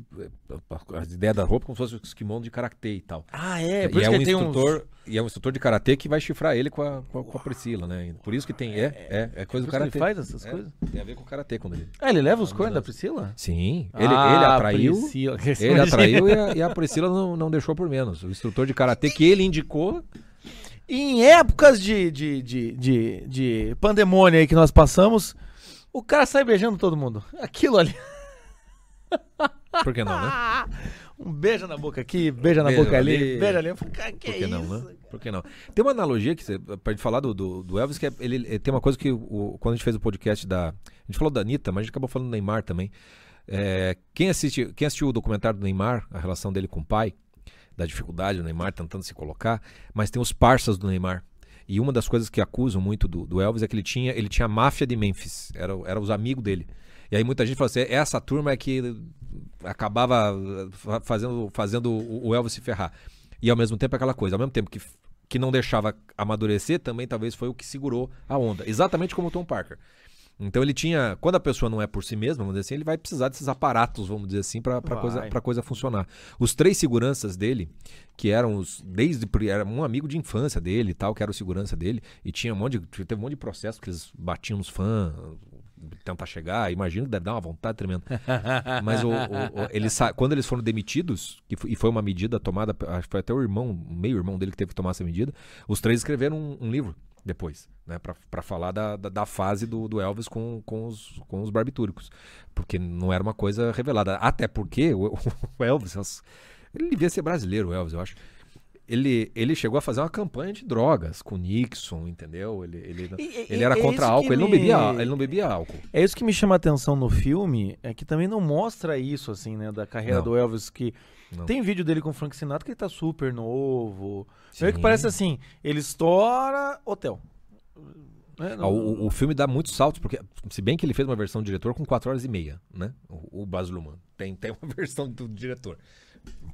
a ideia da roupa como se fosse os kimono de karatê e tal. Ah, é. Por e, é um ele tem uns- instrutor, e é um instrutor de karatê que vai chifrar ele com a, com a, com a Priscila, né? Por isso que tem é é, é coisa Por do que ele karatê. faz essas É, coisas? Tem a ver com o karatê quando ele. Ah, ele leva os cornos da Priscila? Sim, ele, ele Ah, atraiu. Priscila. Ele atraiu e a, e a Priscila não, não deixou por menos. O instrutor de karatê que ele indicou. Em épocas de, de, de, de, de pandemônio aí que nós passamos, o cara sai beijando todo mundo. Aquilo ali. Por que não, né? Um beijo na boca aqui, beija na Beijo boca ali, ali. beija ali. Eu falei, cara, que Por que é não, isso? né? Por que não? Tem uma analogia que você, pra gente falar do, do, do Elvis, que é, ele, ele tem uma coisa que o- quando a gente fez o podcast da. A gente falou da Anitta, mas a gente acabou falando do Neymar também. É, quem, assiste, quem assistiu o documentário do Neymar, a relação dele com o pai, da dificuldade do Neymar tentando se colocar, mas tem os parças do Neymar. E uma das coisas que acusam muito do, do Elvis é que ele tinha, ele tinha a máfia de Memphis, era, era os amigos dele. E aí muita gente fala assim, essa turma é que acabava fa- fazendo, fazendo o Elvis se ferrar. E ao mesmo tempo aquela coisa, ao mesmo tempo que, que não deixava amadurecer, também talvez foi o que segurou a onda. Exatamente como o Tom Parker. Então ele tinha, quando a pessoa não é por si mesma, vamos dizer assim, ele vai precisar desses aparatos, vamos dizer assim, para coisa, pra coisa funcionar. Os três seguranças dele, que eram os desde era um amigo de infância dele e tal, que era o segurança dele, e tinha um monte de, teve um monte de processo que eles batiam nos fãs, tentar chegar, imagino que deve dar uma vontade tremenda. Mas o, o- o- eles, quando eles foram demitidos, e foi uma medida tomada, acho que foi até o irmão, o meio-irmão dele que teve que tomar essa medida, os três escreveram um, um livro depois, né, pra pra falar da, da, da fase do, do Elvis com, com, os, com os barbitúricos. Porque não era uma coisa revelada. Até porque o, o Elvis, ele devia ser brasileiro, o Elvis, eu acho. Ele, ele chegou a fazer uma campanha de drogas com Nixon, entendeu? Ele, ele, E- ele era é contra álcool, que ele não, me- bebia, ele não bebia álcool. É isso que me chama a atenção no filme, é que também não mostra isso, assim, né, da carreira Não. do Elvis, que Não. tem vídeo dele com o Frank Sinatra que ele tá super novo. Meio que Sim. parece assim, ele estoura hotel. É, Ah, não- o, o filme dá muitos saltos, porque se bem que ele fez uma versão do diretor com 4 horas e meia, né? O, o Baz Luhrmann. Tem, tem uma versão do diretor.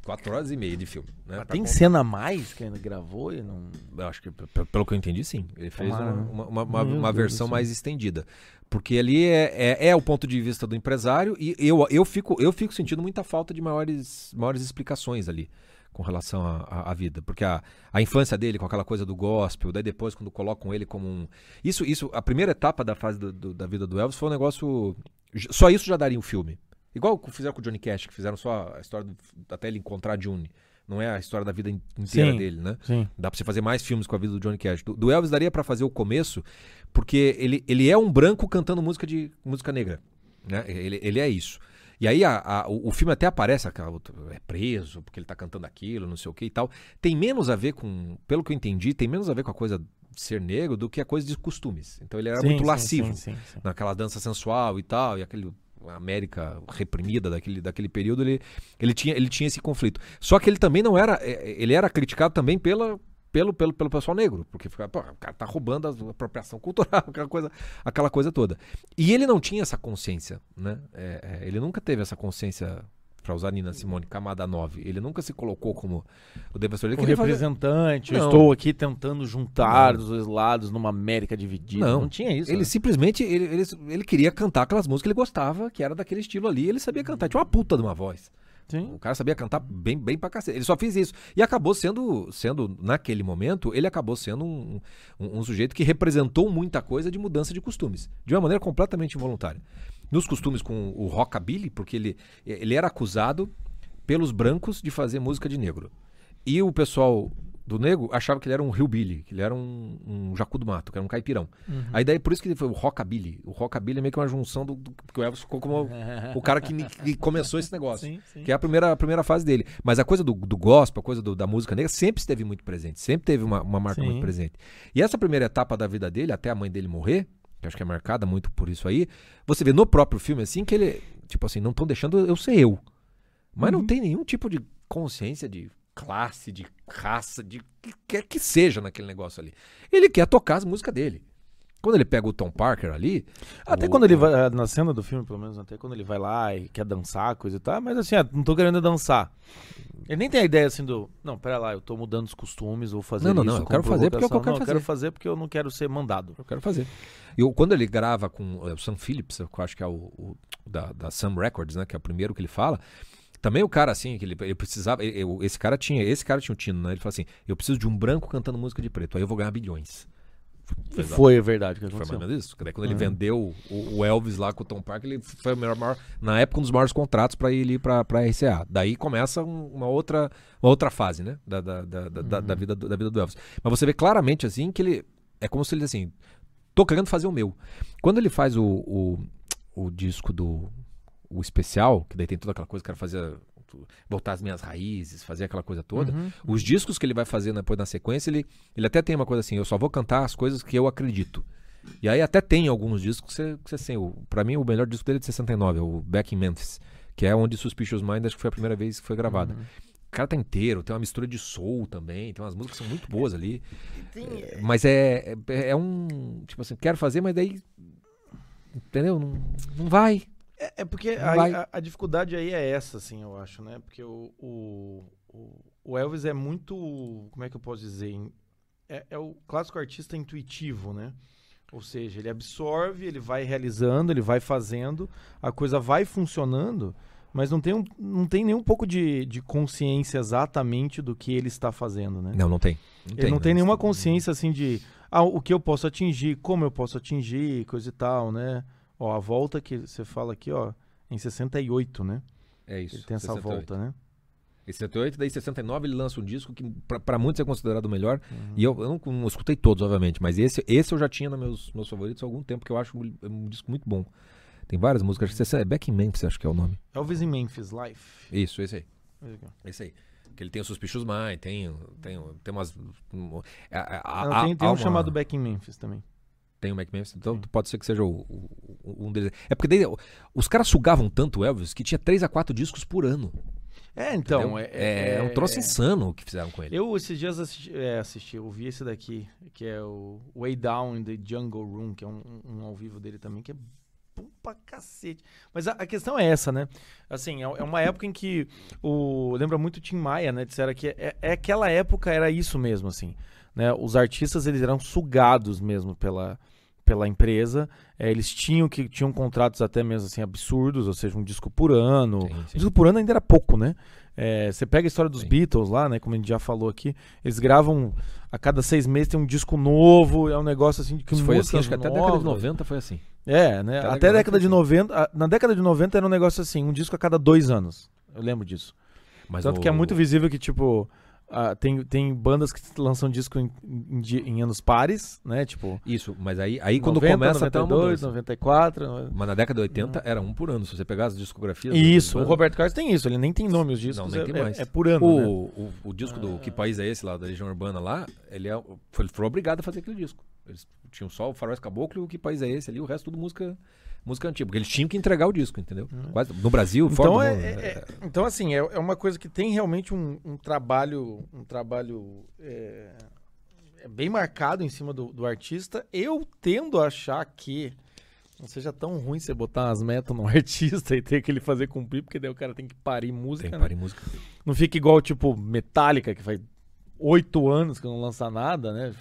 4 horas e meia de filme. Né? Pra tem cena a mais que ainda gravou e não... Eu acho que, pelo que eu entendi, sim. Ele fez Tomara, uma, né? uma, uma- uma- uma versão mais estendida. Porque ali é, é, é o ponto de vista do empresário e eu, eu, fico, eu fico sentindo muita falta de maiores, maiores explicações ali com relação à vida. Porque a, a infância dele com aquela coisa do gospel, daí depois quando colocam ele como um... Isso, isso a primeira etapa da fase do- do- da vida do Elvis foi um negócio... Só isso já daria um filme. Igual que fizeram com o Johnny Cash, que fizeram só a história do- até ele encontrar a June. Não é a história da vida in- inteira Sim. dele, né? Sim. Dá pra você fazer mais filmes com a vida do Johnny Cash. Do, do Elvis daria pra fazer o começo, porque ele, ele é um branco cantando música de música negra. Né? Ele, ele é isso. E aí a- a- o, o filme até aparece, aquela outra- é preso, porque ele tá cantando aquilo, não sei o que e tal. Tem menos a ver com, pelo que eu entendi, tem menos a ver com a coisa de ser negro do que a coisa de costumes. Então ele era Sim, muito lascivo sim, naquela dança sensual e tal, e aquele América reprimida daquele, daquele período, ele, ele, tinha, ele tinha esse conflito. Só que ele também não era, eh, ele era criticado também pela, pelo, pelo, pelo pessoal negro, porque ficava, pô, o cara tá roubando a apropriação cultural, aquela coisa, aquela coisa toda. E ele não tinha essa consciência, né? É, é, ele nunca teve essa consciência, para usar Nina Simone, camada 9. Ele nunca se colocou como o defensor. Ele O queria fazer- representante, eu estou aqui tentando juntar Não. os dois lados numa América dividida. Não. Não, tinha isso. Ele né? simplesmente ele, ele, ele queria cantar aquelas músicas que ele gostava, que era daquele estilo ali. Ele sabia cantar, tinha uma puta de uma voz. Sim. O cara sabia cantar bem, bem pra cacete. Ele só fez isso. E acabou sendo, sendo naquele momento, ele acabou sendo um, um, um sujeito que representou muita coisa de mudança de costumes. De uma maneira completamente involuntária. Nos costumes com o rockabilly, porque ele, ele era acusado pelos brancos de fazer música de negro. E o pessoal do negro achava que ele era um hillbilly, que ele era um, um jacu do mato, que era um caipirão. Aí daí por isso que ele foi o rockabilly. O rockabilly é meio que uma junção do, do porque o Elvis ficou como o cara que, que começou esse negócio. Sim, sim. Que é a primeira, a primeira fase dele. Mas a coisa do, do gospel, a coisa do- da música negra, sempre esteve muito presente. Sempre teve uma, uma marca Sim. muito presente. E essa primeira etapa da vida dele, até a mãe dele morrer, que acho que é marcada muito por isso aí, você vê no próprio filme, assim, que ele, tipo assim, não estão deixando eu ser eu. Mas não tem nenhum tipo de consciência de classe, de raça, de que quer que seja naquele negócio ali. Ele quer tocar as músicas dele. Quando ele pega o Tom Parker ali. Até o- quando ele vai, eh, na cena do filme, pelo menos, até quando ele vai lá e quer dançar, coisa e tal, mas assim, ah, não tô querendo dançar. Ele nem tem a ideia assim do, não, pera lá, eu tô mudando os costumes, vou fazer Não, não, isso não, eu quero fazer porque é eu quero Não, eu quero fazer. fazer porque eu não quero ser mandado. Eu quero fazer. E quando ele grava com é, o Sam Phillips, que eu acho que é o, o- da, da Sam Records, né? Que é o primeiro que ele fala. Também o cara, assim, que ele, ele precisava. ele- esse cara tinha. Esse cara tinha o tino, né? Ele falou assim: eu preciso de um branco cantando música de preto, aí eu vou ganhar bilhões. Foi a verdade que Foi mais aconteceu. ou menos isso. Daí quando ele Uhum. vendeu o, o Elvis lá com o Tom Parker, ele foi o maior, maior- na época um dos maiores contratos para ir para RCA. Daí começa um- uma, outra, uma outra fase, né? Da, da, da, da- da- da vida, do- da vida do Elvis. Mas você vê claramente assim que ele. É como se ele assim. Tô querendo fazer o meu. Quando ele faz o, o, o disco do. O especial, que daí tem toda aquela coisa, quero fazer. Voltar às minhas raízes, fazer aquela coisa toda. Uhum. Os discos que ele vai fazer depois na sequência, ele, ele até tem uma coisa assim, eu só vou cantar as coisas que eu acredito. E aí até tem alguns discos que você, que você assim, o, pra mim o melhor disco dele é de 69, é o Back in Memphis, que é onde Suspicious Mind acho que foi a primeira vez que foi gravada. Uhum. O cara tá inteiro, tem uma mistura de soul também, tem umas músicas que são muito boas ali. Tem- É, Mas é, é, é um, tipo assim, quero fazer, mas daí, entendeu? Não, não vai. É, é porque Não vai. a, a dificuldade aí é essa, assim, eu acho, né? Porque o, o, o- Elvis é muito. Como é que eu posso dizer? É, é o clássico artista intuitivo, né? Ou seja, ele absorve, ele vai realizando, ele vai fazendo, a coisa vai funcionando, mas não tem, um, não tem nem um pouco de, de consciência exatamente do que ele está fazendo, né? Não, não tem. Ele não tem né? nenhuma consciência assim de ah, o que eu posso atingir, como eu posso atingir, coisa e tal, né? Ó, a volta que você fala aqui, ó, em 68, né? É isso. Ele tem essa 68. volta, né? Em 68, daí em 69 ele lança um disco que pra muitos é considerado o melhor. Uhum. E eu, eu não, não escutei todos, obviamente, mas esse, esse eu já tinha nos meus, meus favoritos há algum tempo, que eu acho um, um disco muito bom. Tem várias músicas, acho que é Back in Memphis, acho que é o nome. Elvis em Memphis, Life. Isso, esse aí. Esse aí. Que ele tem o Suspicious Mind, tem, tem, tem umas... um, a- a- tem tem um uma- chamado Back in Memphis também. Tem o Mac Memphis, então Sim. pode ser que seja o, o- um deles. É porque daí, os caras sugavam tanto o Elvis que tinha 3 a 4 discos por ano. É, então, entendeu? é, é, um troço insano o que fizeram com ele. Eu esses dias assisti, é, assisti, eu vi esse daqui, que é o Way Down in the Jungle Room, que é um, um ao vivo dele também, que é bom pra cacete. Mas a, a questão é essa, né? Assim, é, é uma época em que o. Lembra muito o Tim Maia, né? Disseram que é, é aquela época era isso mesmo, assim. Né? Os artistas eles eram sugados mesmo pela, pela empresa. É, eles tinham que tinham contratos até mesmo assim absurdos, ou seja, um disco por ano. Sim, sim. Um disco por ano ainda era pouco, né? É, você pega a história dos Sim. Beatles lá, né? Como a gente já falou aqui, eles gravam a cada seis meses tem um disco novo, é um negócio assim que Isso foi assim, acho que até a década de novas. 90 foi assim. É, né? Até a Até a década de 90. a- Na década de 90 era um negócio assim, um disco a cada dois anos. Eu lembro disso. Mas Tanto o- que é muito visível que, tipo, ah, tem, tem bandas que lançam disco em, em em anos pares, né? Tipo, Isso, mas aí, aí quando 90, começa até uma 92, mudança. 94. no- Mas na década de 80 era um por ano. Se você pegar as discografias. Isso, o Roberto Carlos tem isso, ele nem tem nome os discos, nem é, tem é- mais. é por ano, O, né? o, o disco do Que País é Esse lá, da Legião Urbana lá, ele é, foi, ele foi obrigado a fazer aquele disco. Eles tinham só o Faroeste Caboclo e o Que País é Esse ali, o resto tudo música, música antiga. Porque eles tinham que entregar o disco, entendeu? Quase, no Brasil, fora Então, do é, mundo, é- é- então assim, é, é uma coisa que tem realmente um, um trabalho, um trabalho é, é bem marcado em cima do, do artista. Eu tendo a achar que não seja tão ruim você botar umas metas no artista e ter que ele fazer cumprir, porque daí o cara tem que parir música. Tem que né? parar em música. Não fica igual, tipo, Metallica, que faz oito anos que não lança nada, né?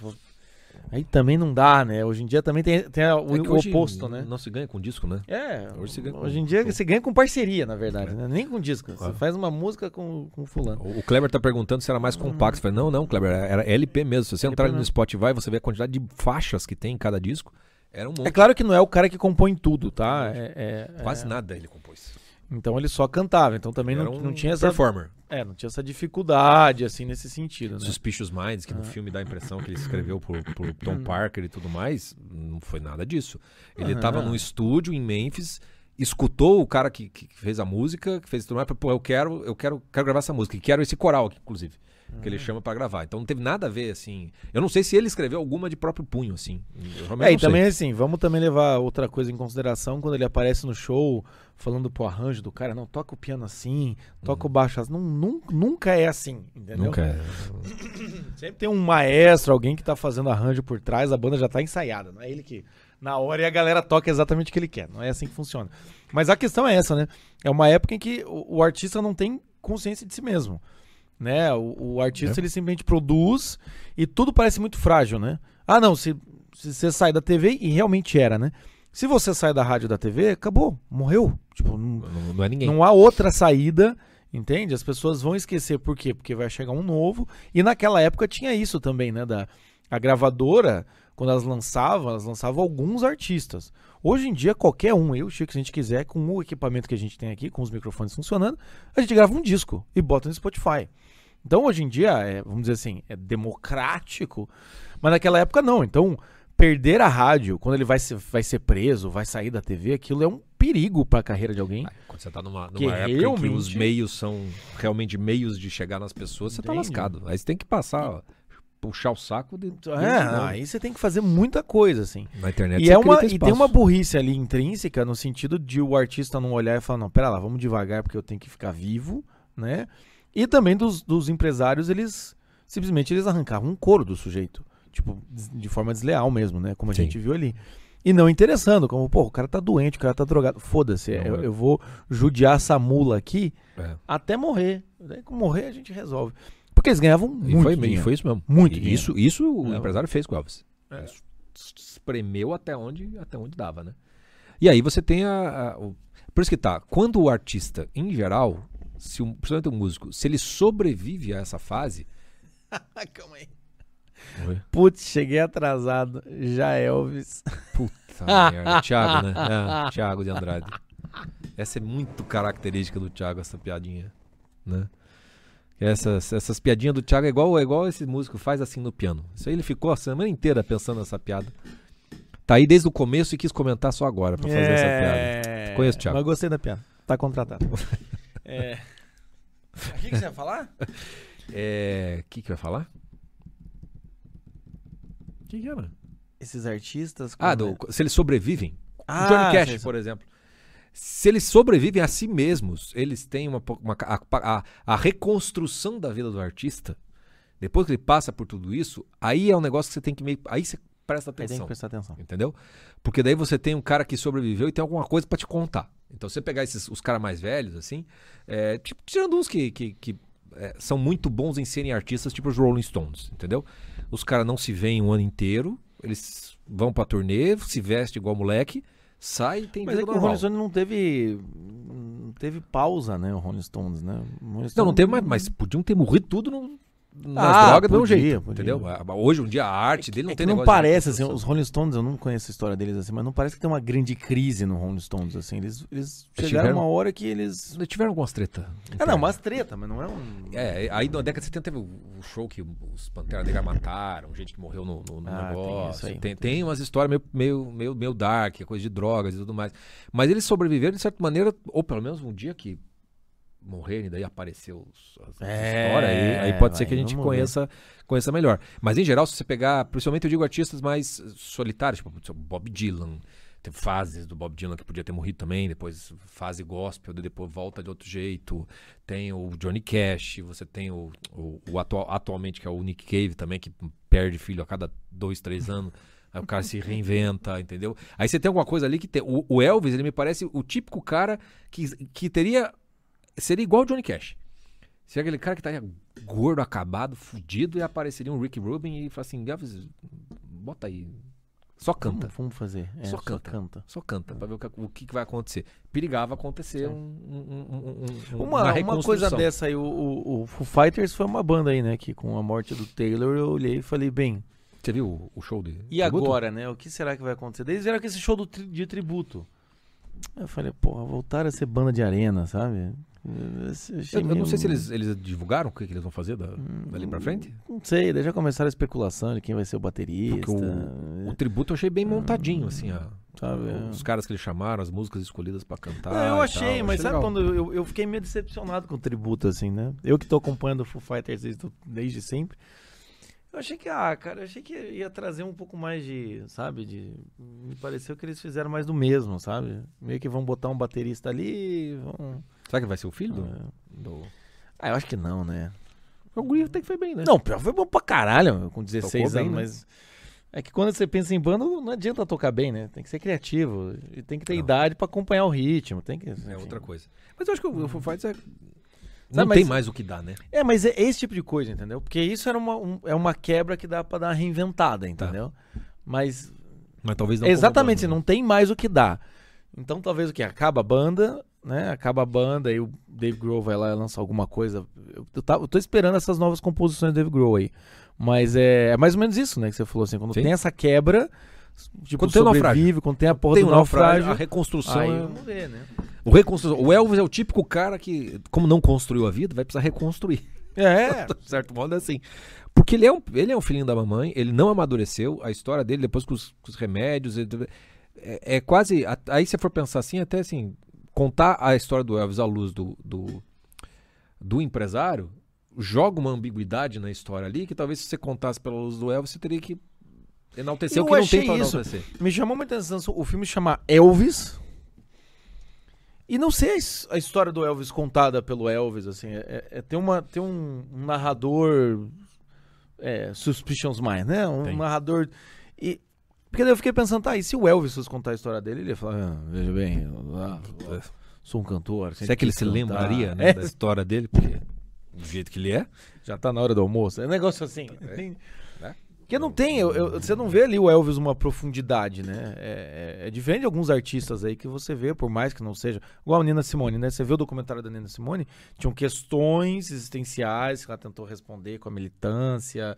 Aí também não dá, né? Hoje em dia também tem, tem o, É o oposto, né? Não se ganha com disco, né? É, Hoje se ganha hoje em dia com- você ganha com parceria, na verdade, né? Nem com disco. Você Claro. faz uma música com, com fulano. O o Kleber tá perguntando se era mais compacto. Eu falei, não, não, Kleber, era LP mesmo. Se você entrar no. Spotify, você vê a quantidade de faixas que tem em cada disco. Era um monte. É claro que não é o cara que compõe tudo, tá? É, é- Quase é- nada ele compôs. Então ele só cantava, então também não, um não tinha essa, performer. é, não tinha essa dificuldade assim nesse sentido, né? Suspicious Minds, que no filme dá a impressão que ele escreveu por, por Tom Parker e tudo mais, não foi nada disso. Ele Aham. tava num estúdio em Memphis, escutou o cara que, que fez a música, que fez tudo mais, pô, eu quero, eu quero, quero gravar essa música, e quero esse coral aqui, inclusive. Que ele chama pra gravar. Então não teve nada a ver, assim. Eu não sei se ele escreveu alguma de próprio punho, assim. É, e também assim, vamos também levar outra coisa em consideração quando ele aparece no show falando pro arranjo do cara, não, toca o piano assim, toca o baixo assim. Não, nun- nunca é assim, entendeu? Uhum. Nunca é. Sempre tem um maestro, alguém que tá fazendo arranjo por trás, a banda já tá ensaiada, não é ele que na hora e a galera toca exatamente o que ele quer, não é assim que funciona. Mas a questão é essa, né? É uma época em que o, o artista não tem consciência de si mesmo, né? O, o artista É. ele simplesmente produz e tudo parece muito frágil, né? Ah, não, se, se você sai da TV e realmente era, né? Se você sai da rádio da TV, acabou, morreu. Tipo, não, Não, não é ninguém. não há outra saída, entende? As pessoas vão esquecer por quê? Porque vai chegar um novo. E naquela época tinha isso também, né? Da, a gravadora, quando elas lançavam, elas lançavam alguns artistas. Hoje em dia, qualquer um, eu, Chico, se a gente quiser, com o equipamento que a gente tem aqui, com os microfones funcionando, a gente grava um disco e bota no Spotify. Então, hoje em dia, é, vamos dizer assim, é democrático, mas naquela época não. Então, perder a rádio, quando ele vai ser, vai ser preso, vai sair da TV, aquilo é um perigo para a carreira de alguém. Ah, Quando você tá numa, numa época em que os realmente- meios são realmente meios de chegar nas pessoas, você tá Entende? lascado. Aí você tem que passar, puxar o saco de, É, aí você tem que fazer muita coisa, assim. na internet. E, é uma, e tem uma burrice ali intrínseca no sentido de o artista não olhar e falar, não, pera lá, vamos devagar porque eu tenho que ficar vivo, né? E também dos, dos empresários, eles simplesmente eles arrancavam um couro do sujeito. Tipo, de forma desleal mesmo, né? Como a Sim. gente viu ali. E não interessando, como, pô, o cara tá doente, o cara tá drogado. Foda-se, eu, é. eu vou judiar essa mula aqui É. até morrer. Daí, com morrer, a gente resolve. Porque eles ganhavam E muito foi, e dinheiro. foi isso mesmo. Muito E isso, isso o É. empresário fez com o Elvis. É. Isso espremeu até onde, até onde dava, né? E aí você tem a, a- o- Por isso que tá, quando o artista, em geral, se um, principalmente o músico, se ele sobrevive a essa fase... Calma aí. Oi? Putz, cheguei atrasado. Já Elvis. Puta merda. Thiago, né? É, Thiago de Andrade. Essa é muito característica do Thiago, essa piadinha. Né? Essas, essas piadinhas do Thiago é igual, é igual esse músico faz assim no piano. Isso aí ele ficou a semana inteira pensando nessa piada. Tá aí desde o começo e quis comentar só agora pra fazer essa piada. É... Conheço o Thiago. Mas gostei da piada. Tá contratado. é... O que, que você ia falar? É. O que, que vai falar? O que, que era? Esses artistas. Ah, do- se eles sobrevivem. Ah, Johnny Cash, sei, por exemplo. Se eles sobrevivem a si mesmos, eles têm uma, uma a, a- a reconstrução da vida do artista. Depois que ele passa por tudo isso, aí é um negócio que você tem que meio. Aí você presta Aí tem que atenção. prestar atenção. Entendeu? Porque daí você tem um cara que sobreviveu e tem alguma coisa pra te contar. Então, você pegar esses, os caras mais velhos, assim, é, tipo, tirando uns que, que, que, é, são muito bons em serem artistas, tipo os Rolling Stones, entendeu? Os caras não se veem um ano inteiro, eles vão pra turnê, se vestem igual moleque, sai e tem Mas é que o normal. Rolling Stones não teve. Não teve pausa, né? O Rolling Stones, né? O Rolling Não, não Stones- teve mais, mas podiam ter morrido tudo no, nas Ah, drogas do podia, jeito, podia. entendeu? Ah, Hoje, um dia, a arte dele não é tem não parece, assim, os Rolling Stones, eu não conheço a história deles assim, mas não parece que tem uma grande crise no Rolling Stones, assim. Eles, eles chegaram tiveram- uma hora que eles. Eles tiveram algumas treta. Ah, não, mas treta, mas não é um. É, aí na década de 70 teve o o show que os Pantera Negra mataram, gente que morreu no, no- no Ah, tem negócio. isso aí. Tem, tem umas histórias meio, meio, meio, meio dark, coisa de drogas e tudo mais. Mas eles sobreviveram de certa maneira, ou pelo menos um dia que morreram e daí apareceu as É, histórias, aí, aí pode ser que a gente ver. conheça, conheça melhor. Mas em geral, se você pegar, principalmente eu digo artistas mais solitários, tipo Bob Dylan, teve fases do Bob Dylan que podia ter morrido também, depois fase gospel, depois volta de outro jeito. Tem o Johnny Cash, você tem o, o, o atual, atualmente que é o Nick Cave também, que perde filho a cada dois, três anos. Aí o cara se reinventa, entendeu? Aí você tem alguma coisa ali que tem. O, o Elvis, ele me parece o típico cara que, que teria. Seria igual o Johnny Cash. Seria aquele cara que estaria gordo, acabado, fudido, e apareceria um Rick Rubin e fala assim: Elvis, bota aí. Só canta. Vamos, vamos fazer. É, Só canta. Só canta, pra ver o que, o que vai acontecer. Perigava acontecer um, um- um- um- um- Uma, uma coisa dessa aí, o, o, o Foo Fighters foi uma banda aí, né? Que com a morte do Taylor eu olhei e falei, bem, Você viu o, o show de. e agora, né? O que será que vai acontecer? Eles vieram com esse show do de tributo. Eu falei, porra, voltaram a ser banda de arena, sabe? Eu, achei Eu, eu meio- não sei se eles, eles divulgaram o que, que eles vão fazer da- dali pra frente. Não sei, daí já começaram a especulação de quem vai ser o baterista. O, o tributo eu achei bem montadinho, assim, a- sabe? os caras que eles chamaram, as músicas escolhidas pra cantar. Não, eu e achei, mas sabe legal. quando eu, eu fiquei meio decepcionado com o tributo, assim, né? Eu que tô acompanhando o Foo Fighters desde, desde sempre. Eu achei que, ah, cara, eu achei que ia trazer um pouco mais de, sabe, de... Me pareceu que eles fizeram mais do mesmo, sabe? Meio que vão botar um baterista ali, vão... Será que vai ser o filho do. É. do... Ah, eu acho que não, né? O Guri até que foi bem, né? Não, pior foi bom pra caralho, meu, com 16 Tocou bem, anos, né? mas... É que quando você pensa em banda, não adianta tocar bem, né? Tem que ser criativo, e tem que ter Não. idade pra acompanhar o ritmo, tem que... É outra coisa. Mas eu acho que o, o Foo Fighters é. Sabe, Não mas- tem mais o que dar, né? É, mas é esse tipo de coisa, entendeu? Porque isso era uma, um- é uma quebra que dá pra dar uma reinventada, entendeu? Mas Mas talvez não. exatamente, como não tem mais o que dar. Então talvez o que? Acaba a banda, né? Acaba a banda e o Dave Grohl vai lá e lança alguma coisa. Eu, tá- eu tô esperando essas novas composições do Dave Grohl aí. Mas é, é mais ou menos isso, né? Que você falou assim, quando Sim. tem essa quebra, tipo, Quando tem o naufrágio. quando tem a porra Tem do naufrágio, naufrágio. a reconstrução. aí é- vamos ver, né? O, reconstrução. o Elvis é o típico cara que, como não construiu a vida, vai precisar reconstruir. É, de certo modo é assim. Porque ele é, um, ele é um filhinho da mamãe, ele não amadureceu, a história dele, depois com os, com os remédios, ele- é, é quase. Aí se for pensar assim, até assim, contar a história do Elvis à luz do, do, do empresário, joga uma ambiguidade na história ali, que talvez se você contasse pela luz do Elvis, você teria que enaltecer Eu o que não tem pra isso. enaltecer. Me chamou muita atenção o filme chama Elvis. E não sei a his- a história do Elvis contada pelo Elvis, assim. É, é- é- tem uma, tem um, um narrador. É, Suspicions Mind, né? Um Tem. narrador. E, porque daí eu fiquei pensando, tá, e se o Elvis fosse contar a história dele, ele ia falar, ah, veja bem, eu, ah, eu sou um cantor. Será que ele se cantar." lembraria né, É, da história dele? Porque do jeito que ele é. já tá na hora do almoço. É um negócio assim. É. Porque não tem, eu- eu- você não vê ali o Elvis uma profundidade, né? É, é- é diferente de alguns artistas aí que você vê, por mais que não seja. Igual a Nina Simone, né? Você vê o documentário da Nina Simone, tinham questões existenciais que ela tentou responder com a militância.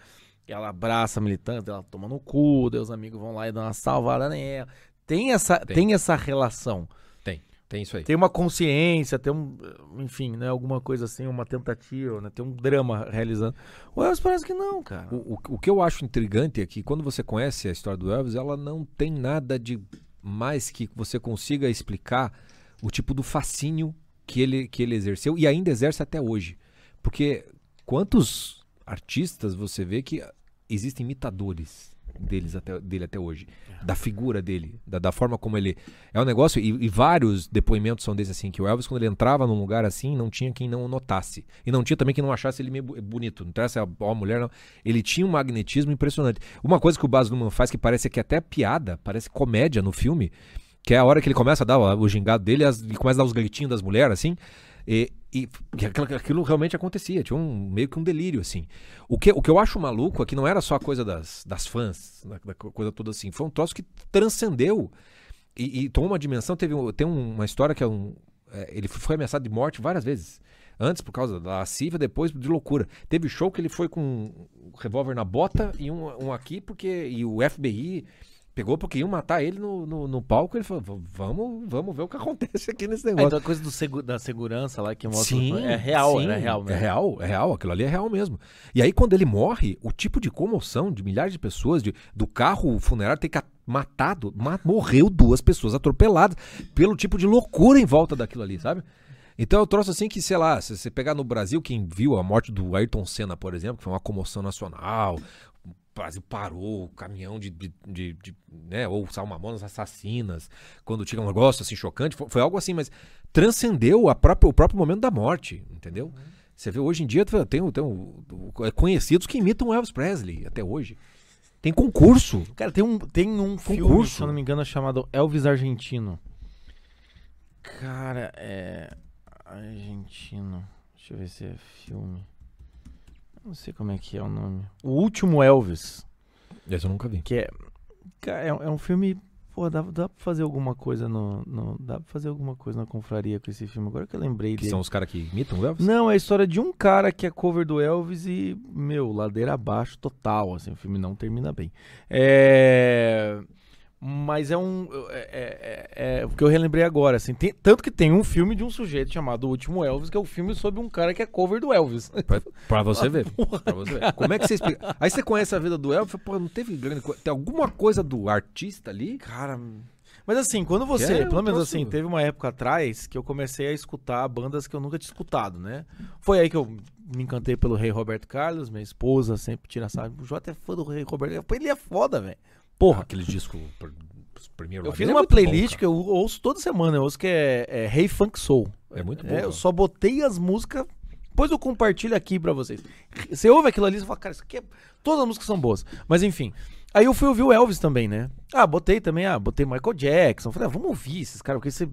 Ela abraça a militância, ela toma no cu, daí os amigos vão lá e dão uma salvada nela. Tem essa, Tem. tem. essa relação. Tem, tem isso aí. Tem uma consciência, tem um. Enfim, né? Alguma coisa assim, uma tentativa, né? Tem um drama realizando. O Elvis parece que não, cara. O, o, o que eu acho intrigante é que quando você conhece a história do Elvis, ela não tem nada de mais que você consiga explicar o tipo do fascínio que ele, que ele exerceu e ainda exerce até hoje. Porque quantos artistas você vê que existem imitadores deles até, dele até hoje, da figura dele, da, da forma como ele é um negócio e, e vários depoimentos são desses assim que o Elvis quando ele entrava num lugar assim não tinha quem não o notasse. E não tinha também quem não achasse ele meio bonito, não interessa a, a mulher não, ele tinha um magnetismo impressionante. Uma coisa que o Baz Luhrmann faz que parece que é até piada, parece comédia no filme, que é a hora que ele começa a dar o, o gingado dele, as, ele começa a dar os gritinhos das mulheres assim, e, e que aquilo, aquilo realmente acontecia, tinha um, meio que um delírio, assim. O que, o que eu acho maluco é que não era só a coisa das, das fãs, da, da coisa toda assim, foi um troço que transcendeu e, e tomou uma dimensão. Teve, tem uma história que é um. é, ele foi ameaçado de morte várias vezes. Antes por causa da lascívia, depois de loucura. Teve show que ele foi com um revólver na bota e um, um aqui, porque. E o FBI pegou porque iam matar ele no, no, no palco. Ele falou: vamos, vamos ver o que acontece aqui nesse É, negócio. então a coisa do segu- da segurança lá que mostra. Sim, é real, sim, é real É mesmo. real, é real, aquilo ali é real mesmo. E aí, quando ele morre, o tipo de comoção de milhares de pessoas, de, do carro funerário ter matado, ma- morreu duas pessoas atropeladas pelo tipo de loucura em volta daquilo ali, sabe? Então eu trouxe assim que, sei lá, se você pegar no Brasil, quem viu a morte do Ayrton Senna, por exemplo, que foi uma comoção nacional, Brasil parou, o caminhão de, de, de- de, né, ou Salmamonas assassinas, quando tinha um negócio assim chocante, foi, foi algo assim, mas transcendeu a própria, o próprio momento da morte, entendeu? Você vê hoje em dia tem, tem, é conhecidos que imitam Elvis Presley até hoje. Tem concurso. Cara, tem um, tem um filme, Concurso. se eu não me engano, chamado Elvis Argentino. Cara, é. Argentino. Deixa eu ver se é filme. Não sei como é que é o nome. O Último Elvis. Esse eu nunca vi. Que é. Cara, é, é um filme. Pô, dá, dá pra fazer alguma coisa no, no- Dá pra fazer alguma coisa na confraria com esse filme. Agora que eu lembrei Que dele. são os caras que imitam o Elvis? Não, é a história de um cara que é cover do Elvis e, meu, ladeira abaixo total, assim, o filme não termina bem. É... Mas é um... É, é- é- é o que eu relembrei agora, assim, tem- tanto que tem um filme de um sujeito chamado O Último Elvis, que é o filme sobre um cara que é cover do Elvis. Pra, pra você ver. Pra você ver. Como é que você explica? Aí você conhece a vida do Elvis, pô, não teve grande coisa. Tem alguma coisa do artista ali? Cara... Mas assim, quando você, é um pelo menos assim, teve uma época atrás que eu comecei a escutar bandas que eu nunca tinha escutado, né? Foi aí que eu me encantei pelo Rei Roberto Carlos, minha esposa sempre tira sabe, o Jota é fã do Rei Roberto, ele é foda, velho. Porra, Aquele disco pr- primeiro Eu fiz é uma bom, playlist cara. que eu ouço toda semana. Eu ouço que é, é Hey Funk Soul. É muito bom. É, eu só botei as músicas. Depois eu compartilho aqui pra vocês. Você ouve aquilo ali e fala, cara, isso aqui é. Todas as músicas são boas. Mas enfim. Aí eu fui ouvir o Elvis também, né? Ah, botei também, ah, botei Michael Jackson. Falei, ah, vamos ouvir esses caras, porque você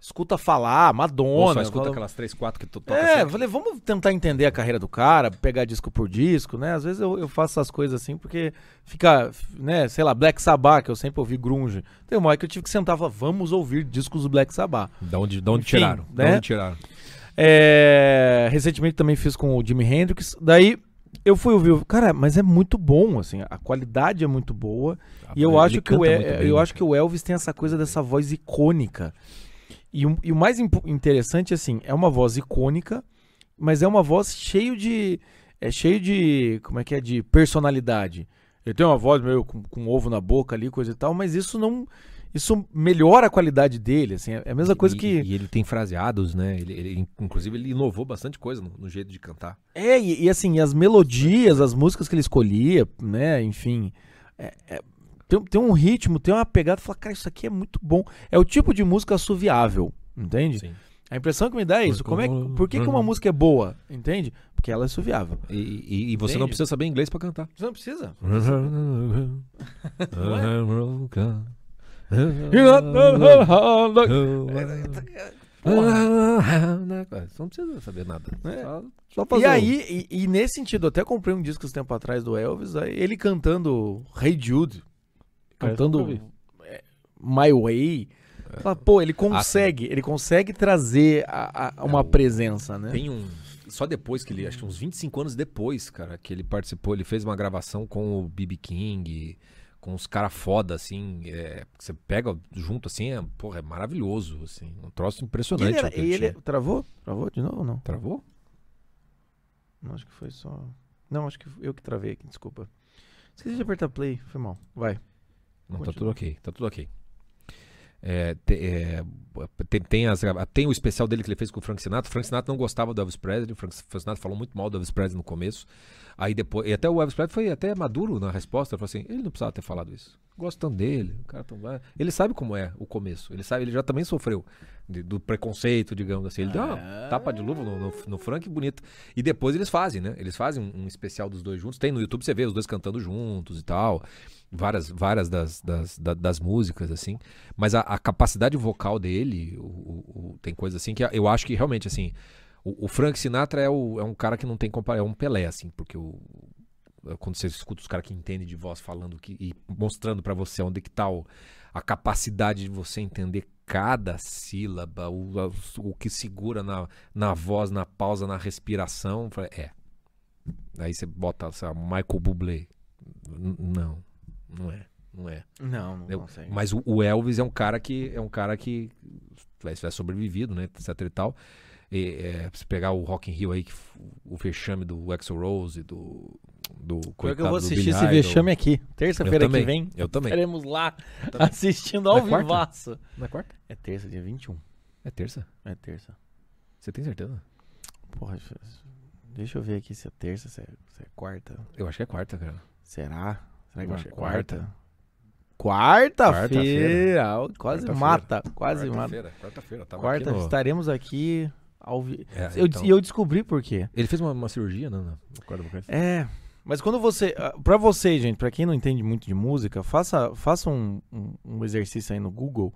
escuta falar, Ou Madonna. só escuta fala- aquelas três, quatro que tu toca é, sempre. falei, vamos tentar entender a carreira do cara, pegar disco por disco, né? Às vezes eu, eu faço essas coisas assim porque fica, né, sei lá, Black Sabbath, que eu sempre ouvi grunge. Tem uma hora que eu tive que sentar e falar, vamos ouvir discos do Black Sabbath. Da onde, da onde Enfim, tiraram? Da né? onde tiraram? É, recentemente também fiz com o Jimi Hendrix. Daí eu fui ouvir, cara, mas é muito bom, assim, a qualidade é muito boa. E eu acho que o El- bem, eu né, acho que o Elvis tem essa coisa dessa voz icônica. E, o- e o mais interessante assim, é uma voz icônica, mas é uma voz cheio de é cheio de, como é que é, de personalidade. Ele tem uma voz meio com, com ovo na boca ali, coisa e tal, mas isso não isso melhora a qualidade dele, assim, é a mesma coisa E- que E ele tem fraseados, né? Ele, ele- inclusive, ele inovou bastante coisa no, no jeito de cantar. É, e, e, assim, as melodias, as músicas que ele escolhia, né, enfim, é- é- tem, tem um ritmo, tem uma pegada, fala, cara, isso aqui é muito bom. É o tipo de música assoviável, entende? Sim. A impressão que me dá é isso. Como é, que- por que, que uma música é boa, entende? Porque ela é assoviável. E, e- e você não precisa saber inglês pra cantar. Você não precisa. Você não precisa saber nada. É. Só, só E fazer aí, e, e nesse sentido, eu até comprei um disco esse tempo atrás do Elvis, ele cantando Hey Jude, cantando é, My Way. Fala, Pô, ele consegue, ele consegue trazer a- a- uma É, presença, né? Tem um. Só depois que ele. Acho que uns 25 anos depois, cara, que ele participou. Ele fez uma gravação com o B.B. King, com os caras foda, assim. é, você pega junto, assim, é, porra, é maravilhoso, assim. Um troço E impressionante. ele, era- ele e travou? Travou de novo ou não? Travou? Não, acho que foi só. Não, acho que eu que travei aqui, desculpa. Esqueci de apertar play, foi mal. Vai. Não, tá tudo ok, tá tudo ok. É, te- é, tem, tem, as tem o especial dele que ele fez com o Frank Sinatra. O Frank Sinatra não gostava do Elvis Presley. O Frank, Frank Sinatra falou muito mal do Elvis Presley no começo. Aí depois. E até o Elvis Presley foi até maduro na resposta. Ele falou assim: ele não precisava ter falado isso. Gosto tanto dele. O cara tão... Ele sabe como é o começo. Ele sabe, ele já também sofreu de- do preconceito, digamos assim. Ele deu uma Ah. tapa de luva no, no, no Frank bonito. E depois eles fazem, né? Eles fazem um, um especial dos dois juntos. Tem no YouTube, você vê os dois cantando juntos e tal. Várias, várias das, das, da- das músicas, assim. Mas a, a capacidade vocal dele, o- o- o- tem coisa assim que eu acho que realmente, assim, o, o Frank Sinatra é, o- é um cara que não tem comparação, é um Pelé, assim, porque o, quando você escuta os caras que entendem de voz falando que, e mostrando pra você onde que tá o- a capacidade de você entender cada sílaba, o, a- o que segura na, na voz, na pausa, na respiração. É. Aí você bota, lá, Michael Bublé. N- Não, não é. Não é. Não, não Eu- consegue. mas o, o Elvis é um cara que é um cara que vai, vai sobrevivido, né, etc e tal. E, é, se pegar o Rock in Rio aí, que o vexame do Axl Rose, do do Pior que eu coitado vou assistir esse vexame aqui. Eu Terça-feira que vem. Eu também. Estaremos lá também. assistindo ao Na quarta? vivaço. Não é quarta? É terça, dia 21. É terça? É terça. Você tem certeza? Porra, deixa eu ver aqui se é terça, se é, se é quarta. Eu acho que é quarta, cara. Será? Será Eu que acho é que é quarta? Quarta-feira. Ó, Quase Quarta-feira. mata, quase mata. Quarta-feira, quarta-feira. Quarta, aqui no- estaremos aqui ao vi... É, eu, então. E eu descobri por quê. Ele fez uma, uma cirurgia, quarto do Boca. É, mas quando você. ah, Pra você, gente, pra quem não entende muito de música, faça, faça um, um, um exercício aí no Google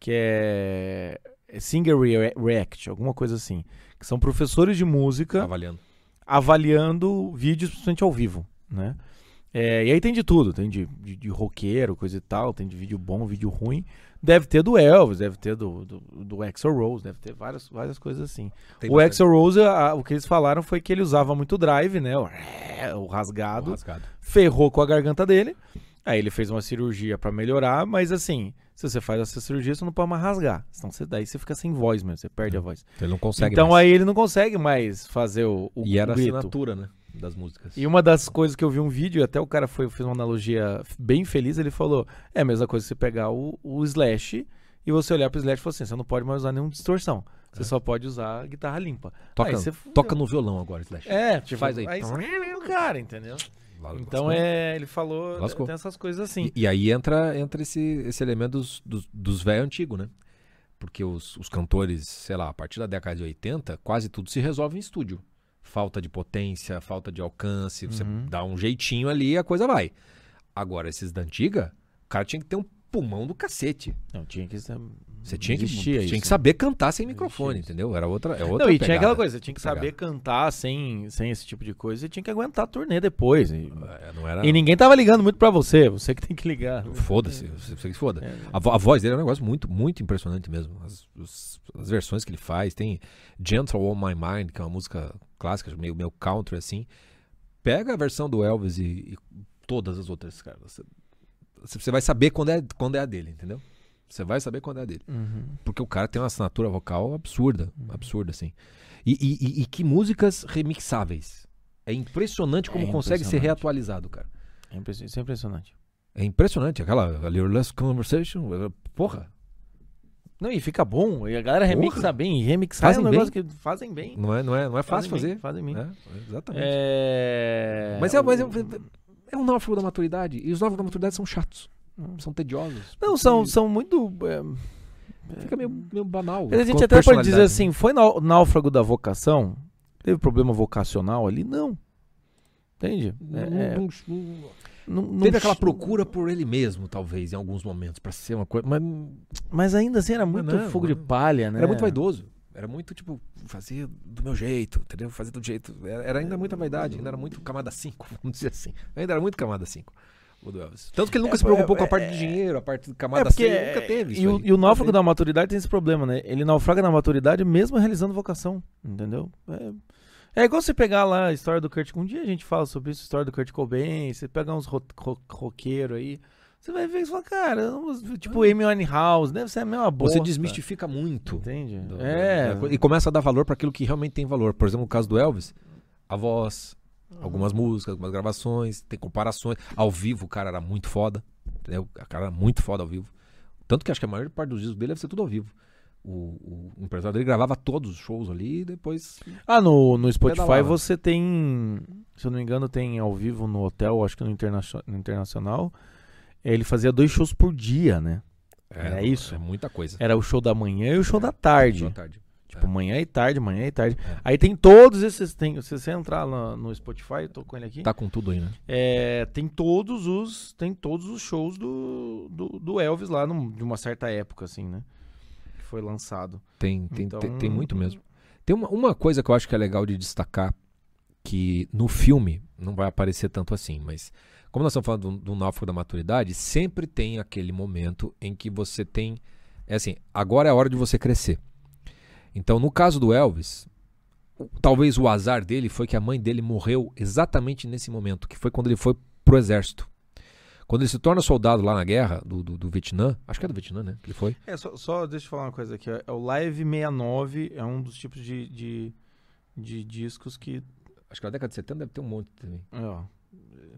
que é, é Singer Rea- React, alguma coisa assim. Que são professores de música Avaliando. avaliando vídeos, principalmente ao vivo, né? É, e aí tem de tudo, tem de, de, de roqueiro, coisa e tal, tem de vídeo bom, vídeo ruim. Deve ter do Elvis, deve ter do, do, do Axl Rose, deve ter várias, várias coisas assim. Tem o bastante. Axl Rose, a- o que eles falaram foi que ele usava muito drive, né? O, o rasgado, rasgado. ferrou com a garganta dele. Aí ele fez uma cirurgia pra melhorar, mas assim, se você faz essa cirurgia, você não pode mais rasgar. Senão você, daí você fica sem voz mesmo, você perde a voz. Ele não consegue então mais. aí ele não consegue mais fazer o, o E era a grito. assinatura, né? Das músicas. E uma das coisas que eu vi um vídeo, até o cara foi, fez uma analogia bem feliz, ele falou: é a mesma coisa que você pegar o, o Slash e você olhar pro Slash e falar assim: você não pode mais usar nenhuma distorção. Você É. só pode usar guitarra limpa. Toca, Aí você toca no violão agora, Slash. É, tipo, Faz aí. fudeu o cara, entendeu? Lascou. Então é, ele falou, Lascou. tem essas coisas assim. E, e aí entra, entra esse, esse elemento dos, dos, dos velhos antigos, né? Porque os, os cantores, sei lá, a partir da década de 80, quase tudo se resolve em estúdio. Falta de potência, falta de alcance, você Uhum. dá um jeitinho ali e a coisa vai. Agora, esses da antiga, o cara tinha que ter um pulmão do cacete. Não, tinha que ser. Você tinha que, tinha isso. que saber cantar sem microfone, entendeu? Era outra, é outra Não, e tinha pegada. aquela coisa, você tinha que Pegada. saber cantar sem, sem esse tipo de coisa, você tinha que aguentar a turnê depois. E, É, não era... e ninguém tava ligando muito pra você, você que tem que ligar. Foda-se, você que se foda. É, A, a voz dele é um negócio muito, muito impressionante mesmo. As, os- as versões que ele faz. Tem Gentle On My Mind, que é uma música clássica, meio, meio country assim. Pega a versão do Elvis e, e todas as outras, cara. Você, você vai saber quando é, quando é a dele, entendeu? Você vai saber quando é a dele. Uhum. Porque o cara tem uma assinatura vocal absurda. Absurda, assim. E, e- e- que músicas remixáveis. É impressionante como É consegue ser impressionante. reatualizado, cara. É impressionante, isso é impressionante. É impressionante. Aquela Little Less Conversation. Porra. Não, e fica bom. E a galera remixa Porra. bem. E remixar Fazem é um negócio que fazem bem. Não é, não é, não é fácil Fazem bem, fazer. Fazem bem. É, exatamente. É... Mas, é, mas é, é um náufrago da maturidade. E os náufragos da maturidade são chatos. São tediosos. Não, são, são muito. é, Fica meio, meio banal. A gente até pode dizer assim: foi náufrago da vocação? Teve problema vocacional ali? Não. Entende? Não- É, não- não- não- não teve aquela procura por ele mesmo, talvez, em alguns momentos, pra ser uma coisa. Mas Mas ainda assim era muito não, fogo de palha, né? era muito vaidoso. Era muito, tipo, fazer do meu jeito, entendeu? Fazer do jeito. Era, ainda muita vaidade, ainda era muito camada 5, vamos dizer assim. Ainda era muito camada 5, o do Elvis. Tanto que ele nunca É, se preocupou é, com a parte é, de dinheiro, a parte de É camada porque 6, nunca teve e, o, e o náufrago da maturidade tem esse problema, né? Ele naufraga na maturidade mesmo realizando vocação, entendeu? É, é igual você pegar lá a história do Kurt. Um dia a gente fala sobre isso, a história do Kurt Cobain. Você pegar uns ro ro roqueiros aí, você vai ver e fala, cara, tipo Amy Winehouse, deve ser a mesma bosta. Você desmistifica muito. Entende? do- é. coisa. E começa a dar valor para aquilo que realmente tem valor. Por exemplo, no caso do Elvis, a voz, algumas músicas, algumas gravações, tem comparações. Ao vivo, o cara era muito foda. Entendeu? O cara era muito foda ao vivo. Tanto que acho que a maior parte dos discos dele deve ser tudo ao vivo. O, o empresário dele gravava todos os shows ali e depois. Ah, no, no Spotify você tem, se eu não me engano, tem ao vivo no hotel, acho que no, interna- no Internacional. Ele fazia dois shows por dia, né? Era isso? É muita coisa. Era o show da manhã e o show da tarde. Boa tarde. Tipo, É. manhã e tarde, manhã e tarde. É. Aí tem todos esses. Tem, se você entrar no, no Spotify, eu tô com ele aqui. Tá com tudo aí, né? é, tem todos os. Tem todos os shows do, do, do Elvis lá num- de uma certa época, assim, né? Foi lançado. Tem, tem, Então- tem, tem muito mesmo. Tem uma, uma coisa que eu acho que é legal de destacar, que no filme não vai aparecer tanto assim, mas como nós estamos falando do, do náufrago da maturidade, sempre tem aquele momento em que você tem. É assim, agora é a hora de você crescer. Então, no caso do Elvis, talvez o azar dele foi que a mãe dele morreu exatamente nesse momento, que foi quando ele foi pro exército. Quando ele se torna soldado lá na guerra do, do, do Vietnã, acho que é do Vietnã, né? Que ele foi. É, só, só deixa eu falar uma coisa aqui. É o Live 69 é um dos tipos de, de, de discos que. Acho que na década de 70 deve ter um monte também. É, ó,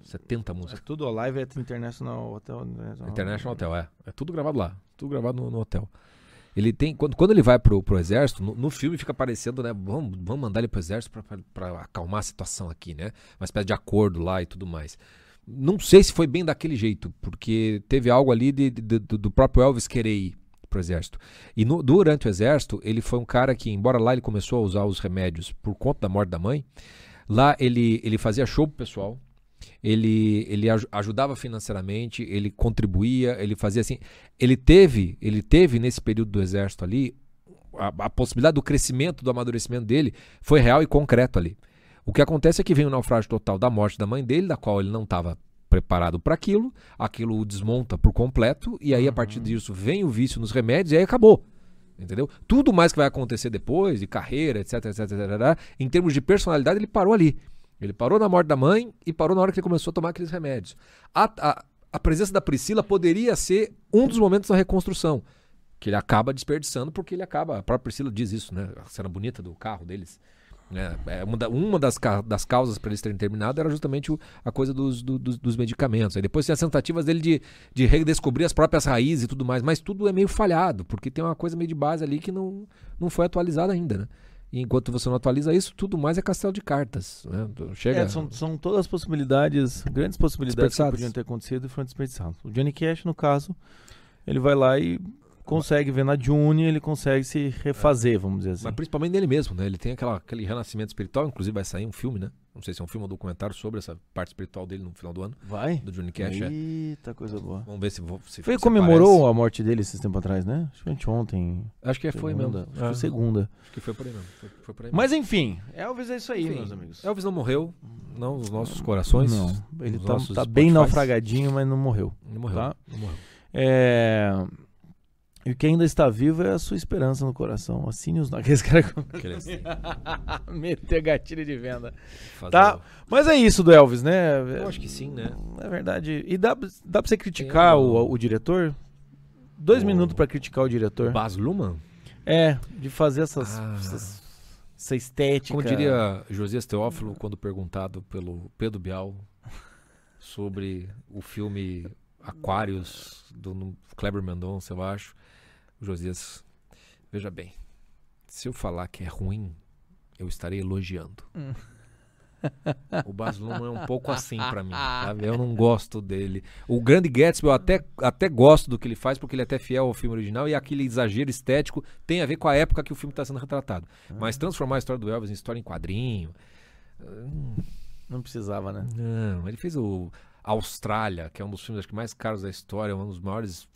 70 é músicas. tudo, ó, Live é International Hotel. International, International Hotel, é. É tudo gravado lá. Tudo gravado no, no hotel. Ele tem. Quando, quando ele vai pro, pro exército, no, no filme fica parecendo, né? Vamos, vamos mandar ele pro exército pra acalmar a situação aqui, né? Uma espécie de acordo lá e tudo mais. Não sei se foi bem daquele jeito, porque teve algo ali de, de- do, do próprio Elvis querer ir pro exército. E no- durante o exército, ele foi um cara que, embora lá ele começou a usar os remédios por conta da morte da mãe, lá ele, ele fazia show pro pessoal, ele, ele aj- ajudava financeiramente, ele contribuía, ele fazia assim. Ele teve, ele teve nesse período do exército ali, a, a possibilidade do crescimento, do amadurecimento dele foi real e concreto ali. O que acontece é que vem o naufrágio total da morte da mãe dele, da qual ele não estava preparado para aquilo, aquilo o desmonta por completo, e aí a partir disso vem o vício nos remédios e aí acabou. Entendeu? Tudo mais que vai acontecer depois, de carreira, etc, etc, etc, em termos de personalidade, ele parou ali. Ele parou na morte da mãe e parou na hora que ele começou a tomar aqueles remédios. A, a, a presença da Priscila poderia ser um dos momentos da reconstrução. Que ele acaba desperdiçando porque ele acaba. A própria Priscila diz isso, né? A cena bonita do carro deles. Né? É, uma, da- uma das, das causas para eles terem terminado era justamente o- a coisa dos, do- dos, dos medicamentos. Aí depois tem as tentativas dele de, de redescobrir as próprias raízes e tudo mais, mas tudo é meio falhado, porque tem uma coisa meio de base ali que não, não foi atualizada ainda, né? E enquanto você não atualiza isso, tudo mais é castelo de cartas. Né? Chega. É, são, são todas as possibilidades, grandes possibilidades que podiam ter acontecido e foram desperdiçadas. O Johnny Cash, no caso, ele vai lá e consegue ver na June, ele consegue se refazer, vamos dizer assim. Mas principalmente nele mesmo, né? Ele tem aquela, aquele renascimento espiritual, inclusive vai sair um filme, né? Não sei se é um filme ou documentário sobre essa parte espiritual dele no final do ano, Vai? do Johnny Cash. é. Eita, coisa boa. Vamos ver se, se Foi se comemorou aparece. a morte dele esses tempo atrás, né? Acho que ontem. Acho que foi segunda, mesmo. Acho que foi É, segunda. acho que foi por aí mesmo. Foi, foi por aí Mas enfim, Elvis é isso aí, Enfim, meus amigos. mesmo. Elvis não morreu, não nos nossos corações. Não, ele tá, tá bem naufragadinho, mas não morreu. Não morreu. Tá. Não morreu. É... E o que ainda está vivo é a sua esperança no coração. Assine os Aqueles caras meter gatilho de venda. fazer Tá. o- Mas é isso do Elvis, né? Eu acho que sim, né? É verdade. E dá, dá pra você criticar o, o- o diretor? Dois minutos pra criticar o diretor. Baz Luhrmann, É, de fazer essas, Ah. essas- essa estética. como diria Josias Teófilo quando perguntado pelo Pedro Bial sobre o filme Aquários do Kleber Mendonça, eu acho. Josias, veja bem, se eu falar que é ruim, eu estarei elogiando. Hum. O Baz Luhrmann é um pouco assim pra mim, sabe? Eu não gosto dele. O Grande Gatsby eu até, até gosto do que ele faz, porque ele é até fiel ao filme original e aquele exagero estético tem a ver com a época que o filme está sendo retratado. Mas transformar a história do Elvis em história em quadrinho. hum, Não precisava, né? Não, ele fez o Austrália, que é um dos filmes acho que mais caros da história, um dos maiores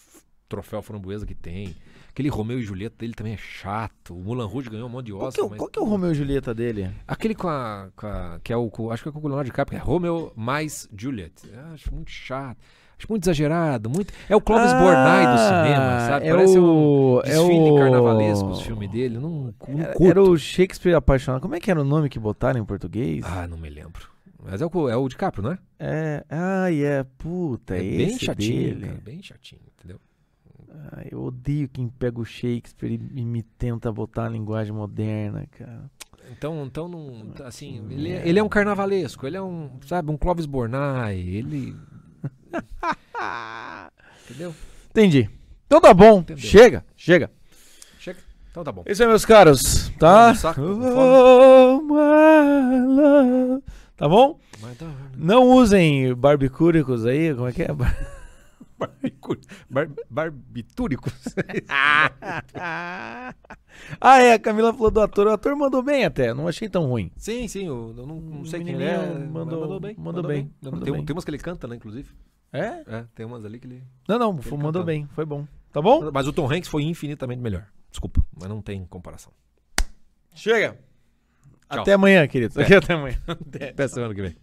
troféu framboesa que tem. Aquele Romeu e Julieta dele também é chato. O Mulan Rouge ganhou um monte de Qual Oscar. que, é, o- mas- qual que é o Romeu e Julieta dele? Aquele com a, com a- que é o com- acho que é com o Leonardo DiCaprio, que é Romeo mais Juliet. Eu acho muito chato. Acho muito exagerado, muito. É o Clóvis Bornai do cinema, sabe? É Parece um o, é desfile o... carnavalesco os filmes dele. Eu Não, não Era, curto. era o Shakespeare apaixonado. Como é que era o nome que botaram em português? Ah, não me lembro. Mas é o, é o DiCaprio, não é? É. Ai, é. Puta, é bem esse chatinho, dele. cara, bem chatinho, entendeu? Ai, eu odeio quem pega o Shakespeare e, e me tenta botar a linguagem moderna, cara. Então, então não, assim, Que ele, é- ele é um carnavalesco, ele é um, sabe, um Clóvis Bornai, ele, entendeu? Entendi. Então tá bom. Entendeu. Chega, chega. Chega. Então tá bom. Isso aí, meus caros. Tá? Oh, my love. Tá bom? Tá- Não usem barbicúricos aí. Como é que é? Bar- barbitúricos. ah, é. A Camila falou do ator. O ator mandou bem até. Não achei tão ruim. sim, sim, eu não, não sei quem ele é. mandou- mandou bem. mandou bem, mandou tem, um- bem. tem umas que ele canta, né, inclusive. É? É, tem umas ali que ele... Não, não. Ele mandou cantando. bem. Foi bom. Tá bom? Mas o Tom Hanks foi infinitamente melhor. Desculpa, mas não tem comparação. Chega. Tchau. Até amanhã, queridos. Aqui até amanhã. Até semana que vem.